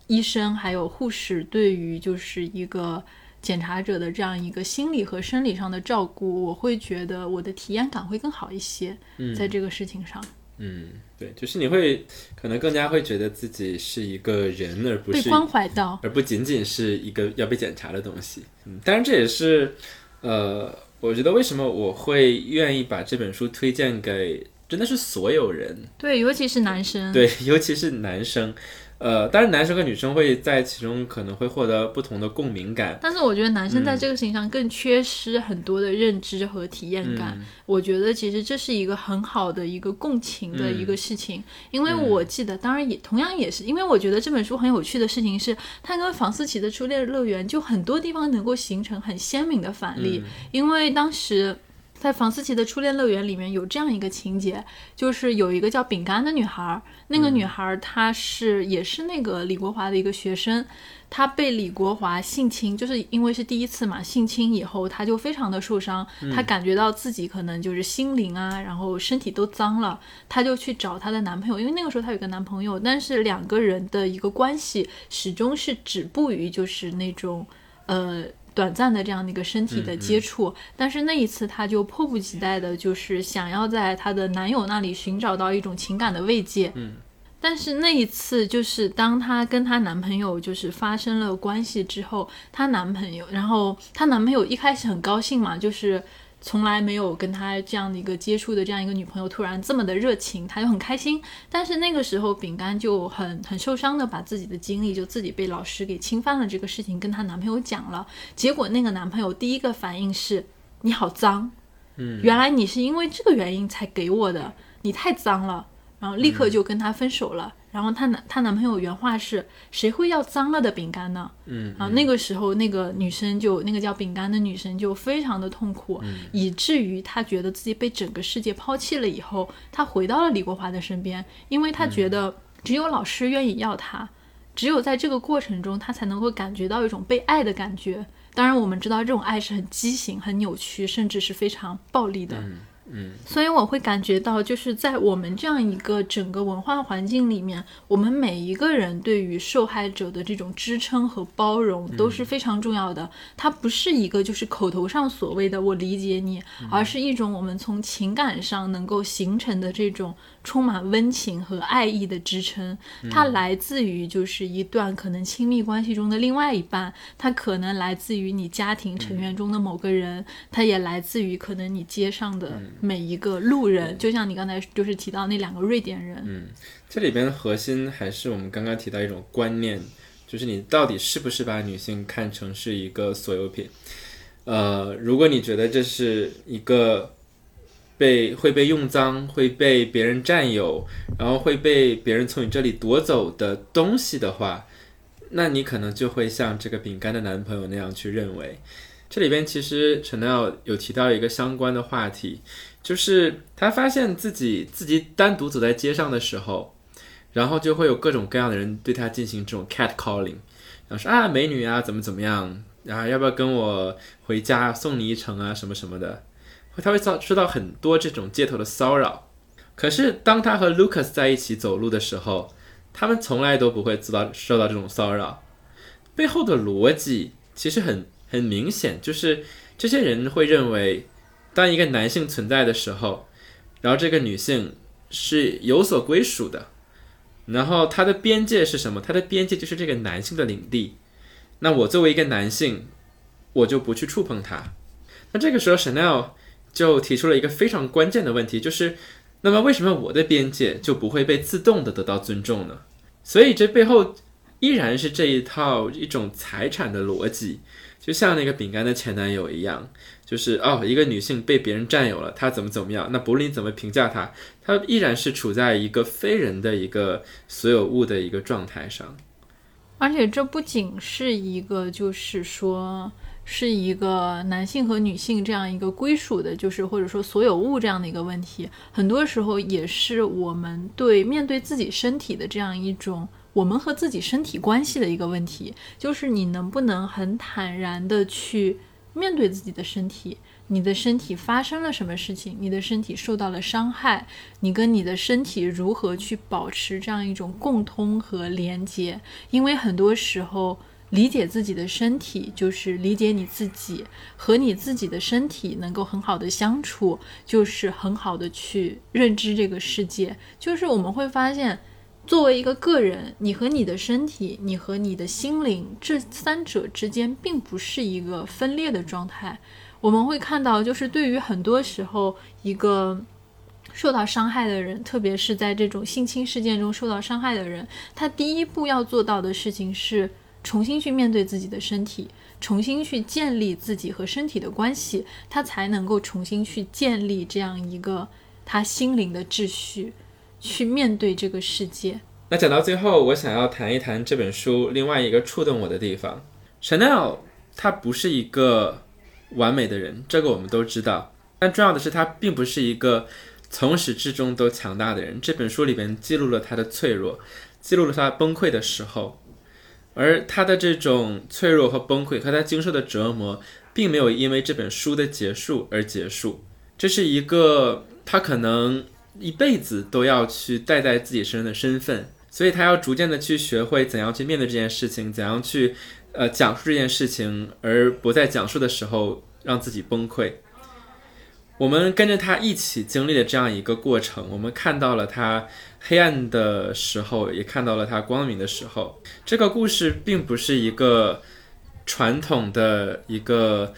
医生还有护士对于就是一个。检查者的这样一个心理和生理上的照顾，我会觉得我的体验感会更好一些。嗯，在这个事情上，嗯，对，就是你会可能更加会觉得自己是一个人，而不是被关怀到，而不仅仅是一个要被检查的东西。嗯，当然这也是，呃，我觉得为什么我会愿意把这本书推荐给真的是所有人，对，尤其是男生，对，尤其是男生。呃，当然，男生和女生会在其中可能会获得不同的共鸣感。但是我觉得男生在这个事情上更缺失很多的认知和体验感。我觉得其实这是一个很好的一个共情的一个事情，因为我记得，当然也同样也是，因为我觉得这本书很有趣的事情是，它跟房思琪的初恋乐园就很多地方能够形成很鲜明的反例，因为当时。在房思琪的初恋乐园里面有这样一个情节，就是有一个叫饼干的女孩，那个女孩她是也是那个李国华的一个学生，她被李国华性侵，就是因为是第一次嘛，性侵以后她就非常的受伤，她感觉到自己可能就是心灵啊，然后身体都脏了，她就去找她的男朋友，因为那个时候她有个男朋友，但是两个人的一个关系始终是止步于就是那种，呃。短暂的这样的一个身体的接触，但是那一次她就迫不及待的，就是想要在她的男友那里寻找到一种情感的慰藉。嗯，但是那一次就是当她跟她男朋友就是发生了关系之后，她男朋友，然后她男朋友一开始很高兴嘛，就是。从来没有跟他这样的一个接触的这样一个女朋友，突然这么的热情，他就很开心。但是那个时候，饼干就很很受伤的，把自己的经历，就自己被老师给侵犯了这个事情，跟她男朋友讲了。结果那个男朋友第一个反应是：你好脏，嗯，原来你是因为这个原因才给我的，你太脏了。然后立刻就跟他分手了。然后她男她男朋友原话是：“谁会要脏了的饼干呢？”嗯啊，那个时候那个女生就那个叫饼干的女生就非常的痛苦，以至于她觉得自己被整个世界抛弃了。以后她回到了李国华的身边，因为她觉得只有老师愿意要她，只有在这个过程中，她才能够感觉到一种被爱的感觉。当然，我们知道这种爱是很畸形、很扭曲，甚至是非常暴力的。嗯所以我会感觉到，就是在我们这样一个整个文化环境里面，我们每一个人对于受害者的这种支撑和包容都是非常重要的。它不是一个就是口头上所谓的“我理解你”，而是一种我们从情感上能够形成的这种充满温情和爱意的支撑。它来自于就是一段可能亲密关系中的另外一半，它可能来自于你家庭成员中的某个人，它也来自于可能你街上的每一个路人。就像你刚才就是提到那两个瑞典人，嗯这里边核心还是我们刚刚提到一种观念，就是你到底是不是把女性看成是一个所有品？呃，如果你觉得这是一个被会被用脏、会被别人占有，然后会被别人从你这里夺走的东西的话，那你可能就会像这个饼干的男朋友那样去认为。这里边其实 Chanel 有提到一个相关的话题，就是他发现自己自己单独走在街上的时候，然后就会有各种各样的人对他进行这种 cat calling，然后说啊美女啊怎么怎么样，然后要不要跟我回家送你一程啊什么什么的，他会遭受到很多这种街头的骚扰。可是当他和 Lucas 在一起走路的时候，他们从来都不会遭到受到这种骚扰。背后的逻辑其实很很明显，就是这些人会认为，当一个男性存在的时候，然后这个女性是有所归属的，然后她的边界是什么？她的边界就是这个男性的领地。那我作为一个男性，我就不去触碰它。那这个时候，Chanel 就提出了一个非常关键的问题，就是那么为什么我的边界就不会被自动的得到尊重呢？所以这背后依然是这一套一种财产的逻辑，就像那个饼干的前男友一样，就是哦，一个女性被别人占有了，她怎么怎么样，那不论怎么评价她，她依然是处在一个非人的一个所有物的一个状态上。而且这不仅是一个，就是说是一个男性和女性这样一个归属的，就是或者说所有物这样的一个问题，很多时候也是我们对面对自己身体的这样一种我们和自己身体关系的一个问题，就是你能不能很坦然的去面对自己的身体。你的身体发生了什么事情？你的身体受到了伤害，你跟你的身体如何去保持这样一种共通和连接？因为很多时候，理解自己的身体就是理解你自己，和你自己的身体能够很好的相处，就是很好的去认知这个世界。就是我们会发现，作为一个个人，你和你的身体，你和你的心灵，这三者之间并不是一个分裂的状态。我们会看到，就是对于很多时候一个受到伤害的人，特别是在这种性侵事件中受到伤害的人，他第一步要做到的事情是重新去面对自己的身体，重新去建立自己和身体的关系，他才能够重新去建立这样一个他心灵的秩序，去面对这个世界。那讲到最后，我想要谈一谈这本书另外一个触动我的地方。Chanel 他不是一个完美的人，这个我们都知道。但重要的是，他并不是一个从始至终都强大的人。这本书里边记录了他的脆弱，记录了他崩溃的时候，而他的这种脆弱和崩溃和他经受的折磨，并没有因为这本书的结束而结束。这是一个他可能一辈子都要去带在自己身上的身份，所以他要逐渐的去学会怎样去面对这件事情，怎样去呃讲述这件事情，而不在讲述的时候让自己崩溃。我们跟着他一起经历了这样一个过程，我们看到了他黑暗的时候，也看到了他光明的时候。这个故事并不是一个传统的一个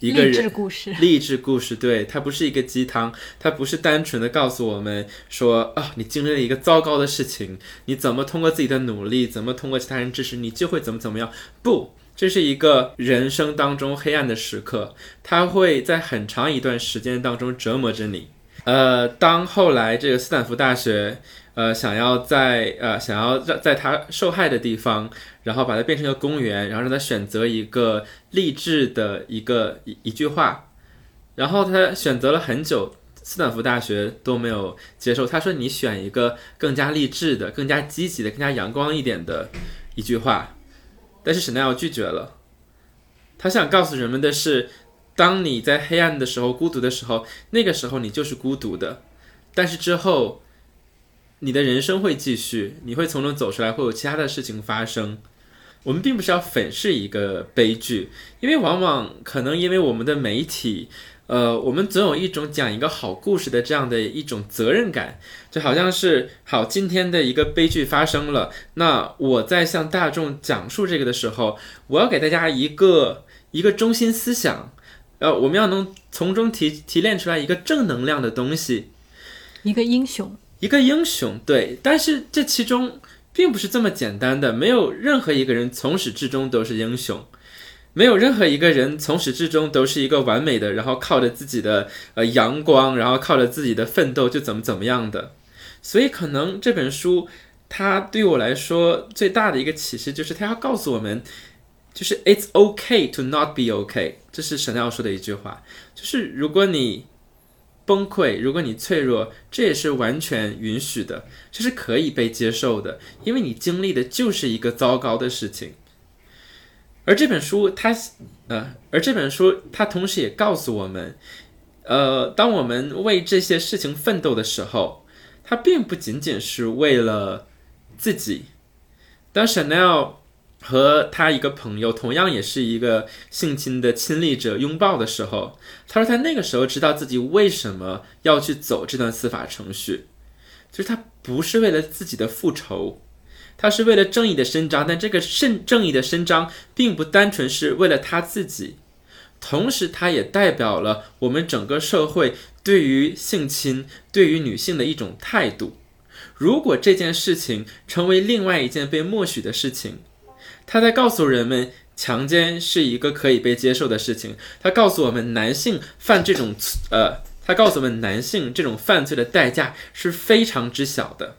一个励志人故事，励志故事，对，它不是一个鸡汤，它不是单纯的告诉我们说啊，你经历了一个糟糕的事情，你怎么通过自己的努力，怎么通过其他人支持，你就会怎么怎么样。不，这是一个人生当中黑暗的时刻，它会在很长一段时间当中折磨着你。呃，当后来这个斯坦福大学，呃，想要在呃想要在在他受害的地方，然后把它变成一个公园，然后让他选择一个励志的一个一一句话，然后他选择了很久，斯坦福大学都没有接受。他说：“你选一个更加励志的、更加积极的、更加阳光一点的一句话。”但是沈奈尔拒绝了。他想告诉人们的是。当你在黑暗的时候、孤独的时候，那个时候你就是孤独的。但是之后，你的人生会继续，你会从中走出来，会有其他的事情发生。我们并不是要粉饰一个悲剧，因为往往可能因为我们的媒体，呃，我们总有一种讲一个好故事的这样的一种责任感，就好像是好今天的一个悲剧发生了，那我在向大众讲述这个的时候，我要给大家一个一个中心思想。呃，我们要能从中提提炼出来一个正能量的东西，一个英雄，一个英雄，对。但是这其中并不是这么简单的，没有任何一个人从始至终都是英雄，没有任何一个人从始至终都是一个完美的，然后靠着自己的呃阳光，然后靠着自己的奋斗就怎么怎么样的。所以，可能这本书它对我来说最大的一个启示就是，它要告诉我们。就是 It's okay to not be okay，这是神要说的一句话。就是如果你崩溃，如果你脆弱，这也是完全允许的，这是可以被接受的，因为你经历的就是一个糟糕的事情。而这本书，它呃，而这本书它同时也告诉我们，呃，当我们为这些事情奋斗的时候，它并不仅仅是为了自己。当 Chanel。和他一个朋友，同样也是一个性侵的亲历者拥抱的时候，他说他那个时候知道自己为什么要去走这段司法程序，就是他不是为了自己的复仇，他是为了正义的伸张，但这个正正义的伸张并不单纯是为了他自己，同时他也代表了我们整个社会对于性侵、对于女性的一种态度。如果这件事情成为另外一件被默许的事情，他在告诉人们，强奸是一个可以被接受的事情。他告诉我们，男性犯这种，呃，他告诉我们，男性这种犯罪的代价是非常之小的。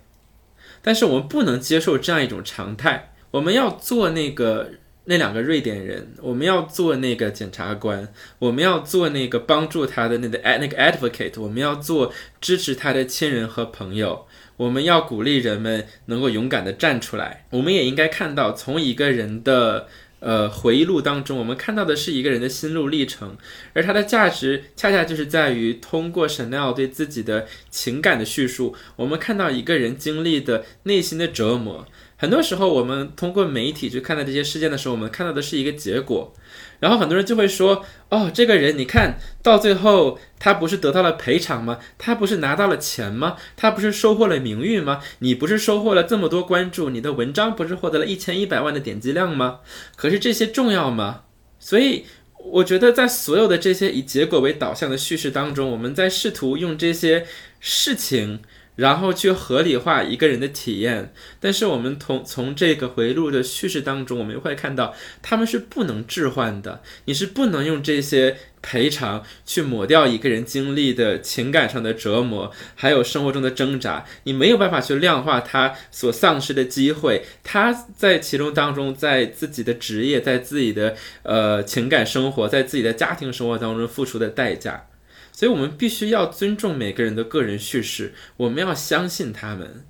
但是我们不能接受这样一种常态。我们要做那个那两个瑞典人，我们要做那个检察官，我们要做那个帮助他的那个那个 advocate，我们要做支持他的亲人和朋友。我们要鼓励人们能够勇敢地站出来。我们也应该看到，从一个人的呃回忆录当中，我们看到的是一个人的心路历程，而它的价值恰恰就是在于通过 Chanel 对自己的情感的叙述，我们看到一个人经历的内心的折磨。很多时候，我们通过媒体去看待这些事件的时候，我们看到的是一个结果。然后很多人就会说：“哦，这个人，你看到最后，他不是得到了赔偿吗？他不是拿到了钱吗？他不是收获了名誉吗？你不是收获了这么多关注？你的文章不是获得了一千一百万的点击量吗？可是这些重要吗？所以，我觉得在所有的这些以结果为导向的叙事当中，我们在试图用这些事情。”然后去合理化一个人的体验，但是我们从从这个回路的叙事当中，我们会看到他们是不能置换的。你是不能用这些赔偿去抹掉一个人经历的情感上的折磨，还有生活中的挣扎。你没有办法去量化他所丧失的机会，他在其中当中，在自己的职业，在自己的呃情感生活，在自己的家庭生活当中付出的代价。所以，我们必须要尊重每个人的个人叙事，我们要相信他们。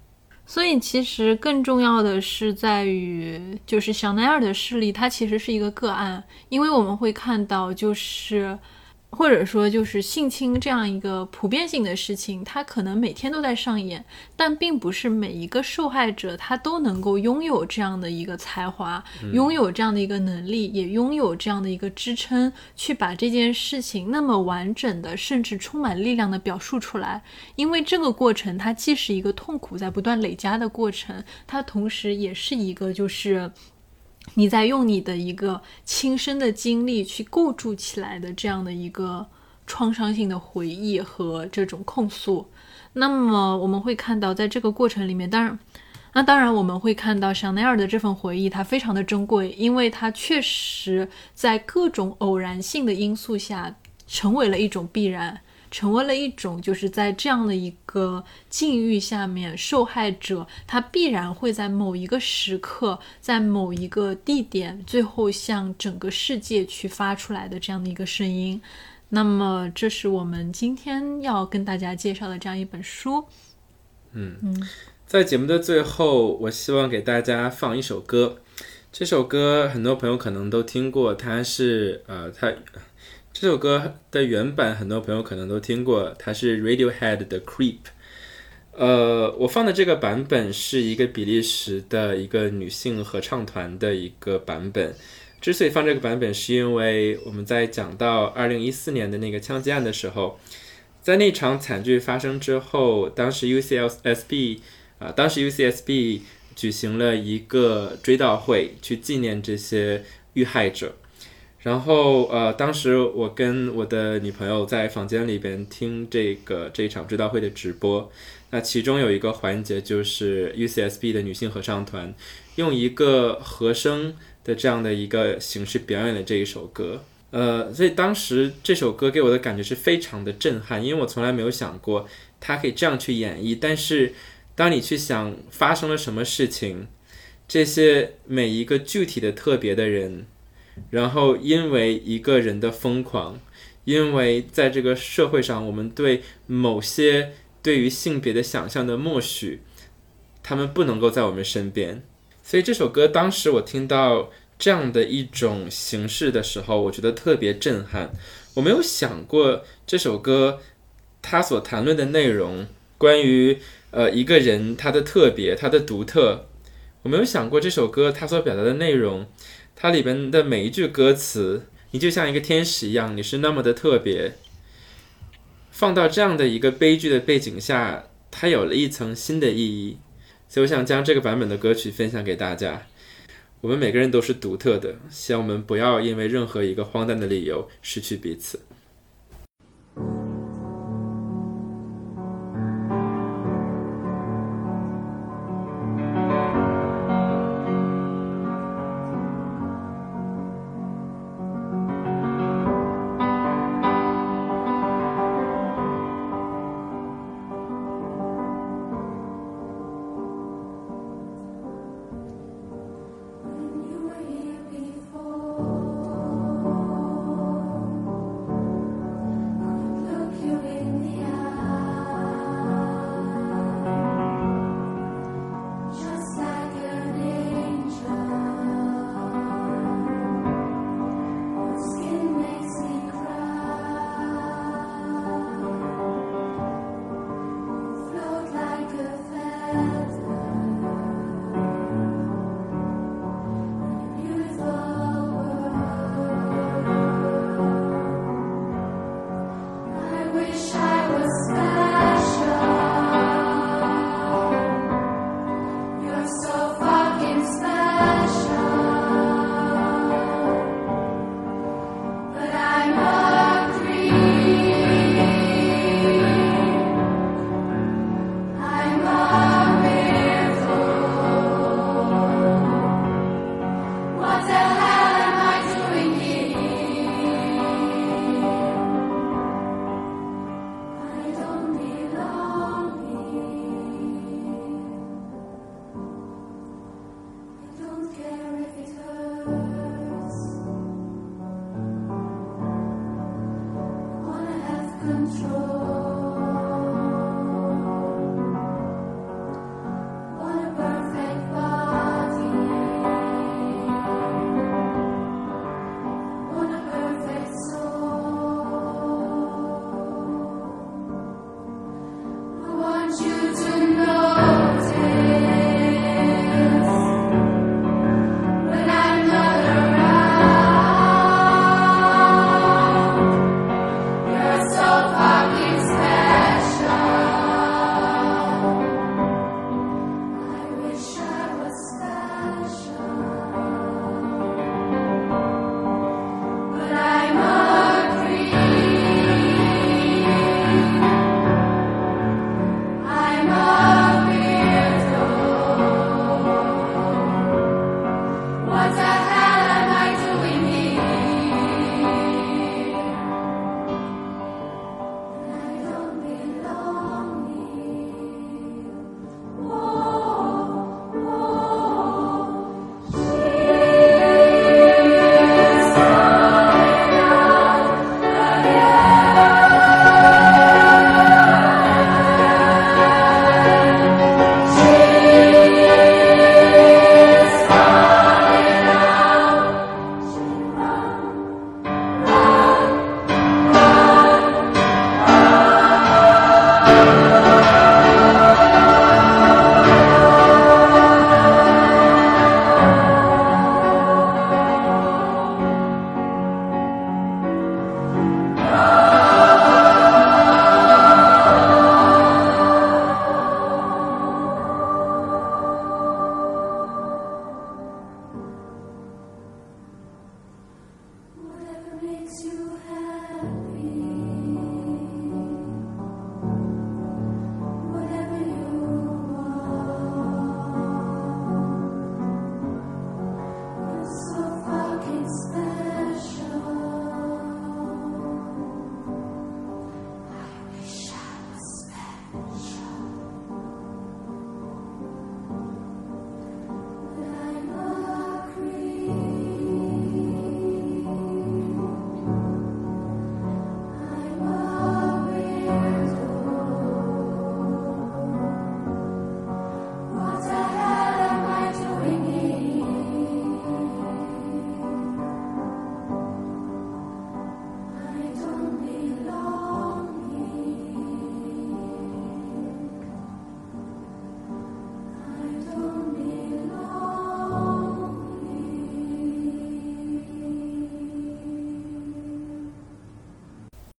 所以，其实更重要的是在于，就是香奈儿的事例，它其实是一个个案，因为我们会看到，就是。或者说，就是性侵这样一个普遍性的事情，它可能每天都在上演，但并不是每一个受害者他都能够拥有这样的一个才华，拥有这样的一个能力，也拥有这样的一个支撑，去把这件事情那么完整的，甚至充满力量的表述出来。因为这个过程，它既是一个痛苦在不断累加的过程，它同时也是一个就是。你在用你的一个亲身的经历去构筑起来的这样的一个创伤性的回忆和这种控诉，那么我们会看到，在这个过程里面，当然，那当然我们会看到香奈儿的这份回忆，它非常的珍贵，因为它确实在各种偶然性的因素下成为了一种必然。成为了一种就是在这样的一个境遇下面，受害者他必然会在某一个时刻，在某一个地点，最后向整个世界去发出来的这样的一个声音。那么，这是我们今天要跟大家介绍的这样一本书。嗯嗯，在节目的最后，我希望给大家放一首歌。这首歌很多朋友可能都听过，它是呃，它这首歌的原版很多朋友可能都听过，它是 Radiohead 的 Creep。呃，我放的这个版本是一个比利时的一个女性合唱团的一个版本。之所以放这个版本，是因为我们在讲到二零一四年的那个枪击案的时候，在那场惨剧发生之后，当时 U C L S B 啊，当时 UCSB 举行了一个追悼会，去纪念这些遇害者。然后呃，当时我跟我的女朋友在房间里边听这个这一场追悼会的直播，那其中有一个环节就是 UCSB 的女性合唱团用一个和声。的这样的一个形式表演了这一首歌，呃，所以当时这首歌给我的感觉是非常的震撼，因为我从来没有想过它可以这样去演绎。但是，当你去想发生了什么事情，这些每一个具体的特别的人，然后因为一个人的疯狂，因为在这个社会上，我们对某些对于性别的想象的默许，他们不能够在我们身边。所以这首歌当时我听到这样的一种形式的时候，我觉得特别震撼。我没有想过这首歌它所谈论的内容，关于呃一个人他的特别、他的独特。我没有想过这首歌它所表达的内容，它里边的每一句歌词，你就像一个天使一样，你是那么的特别。放到这样的一个悲剧的背景下，它有了一层新的意义。所以我想将这个版本的歌曲分享给大家。我们每个人都是独特的，希望我们不要因为任何一个荒诞的理由失去彼此。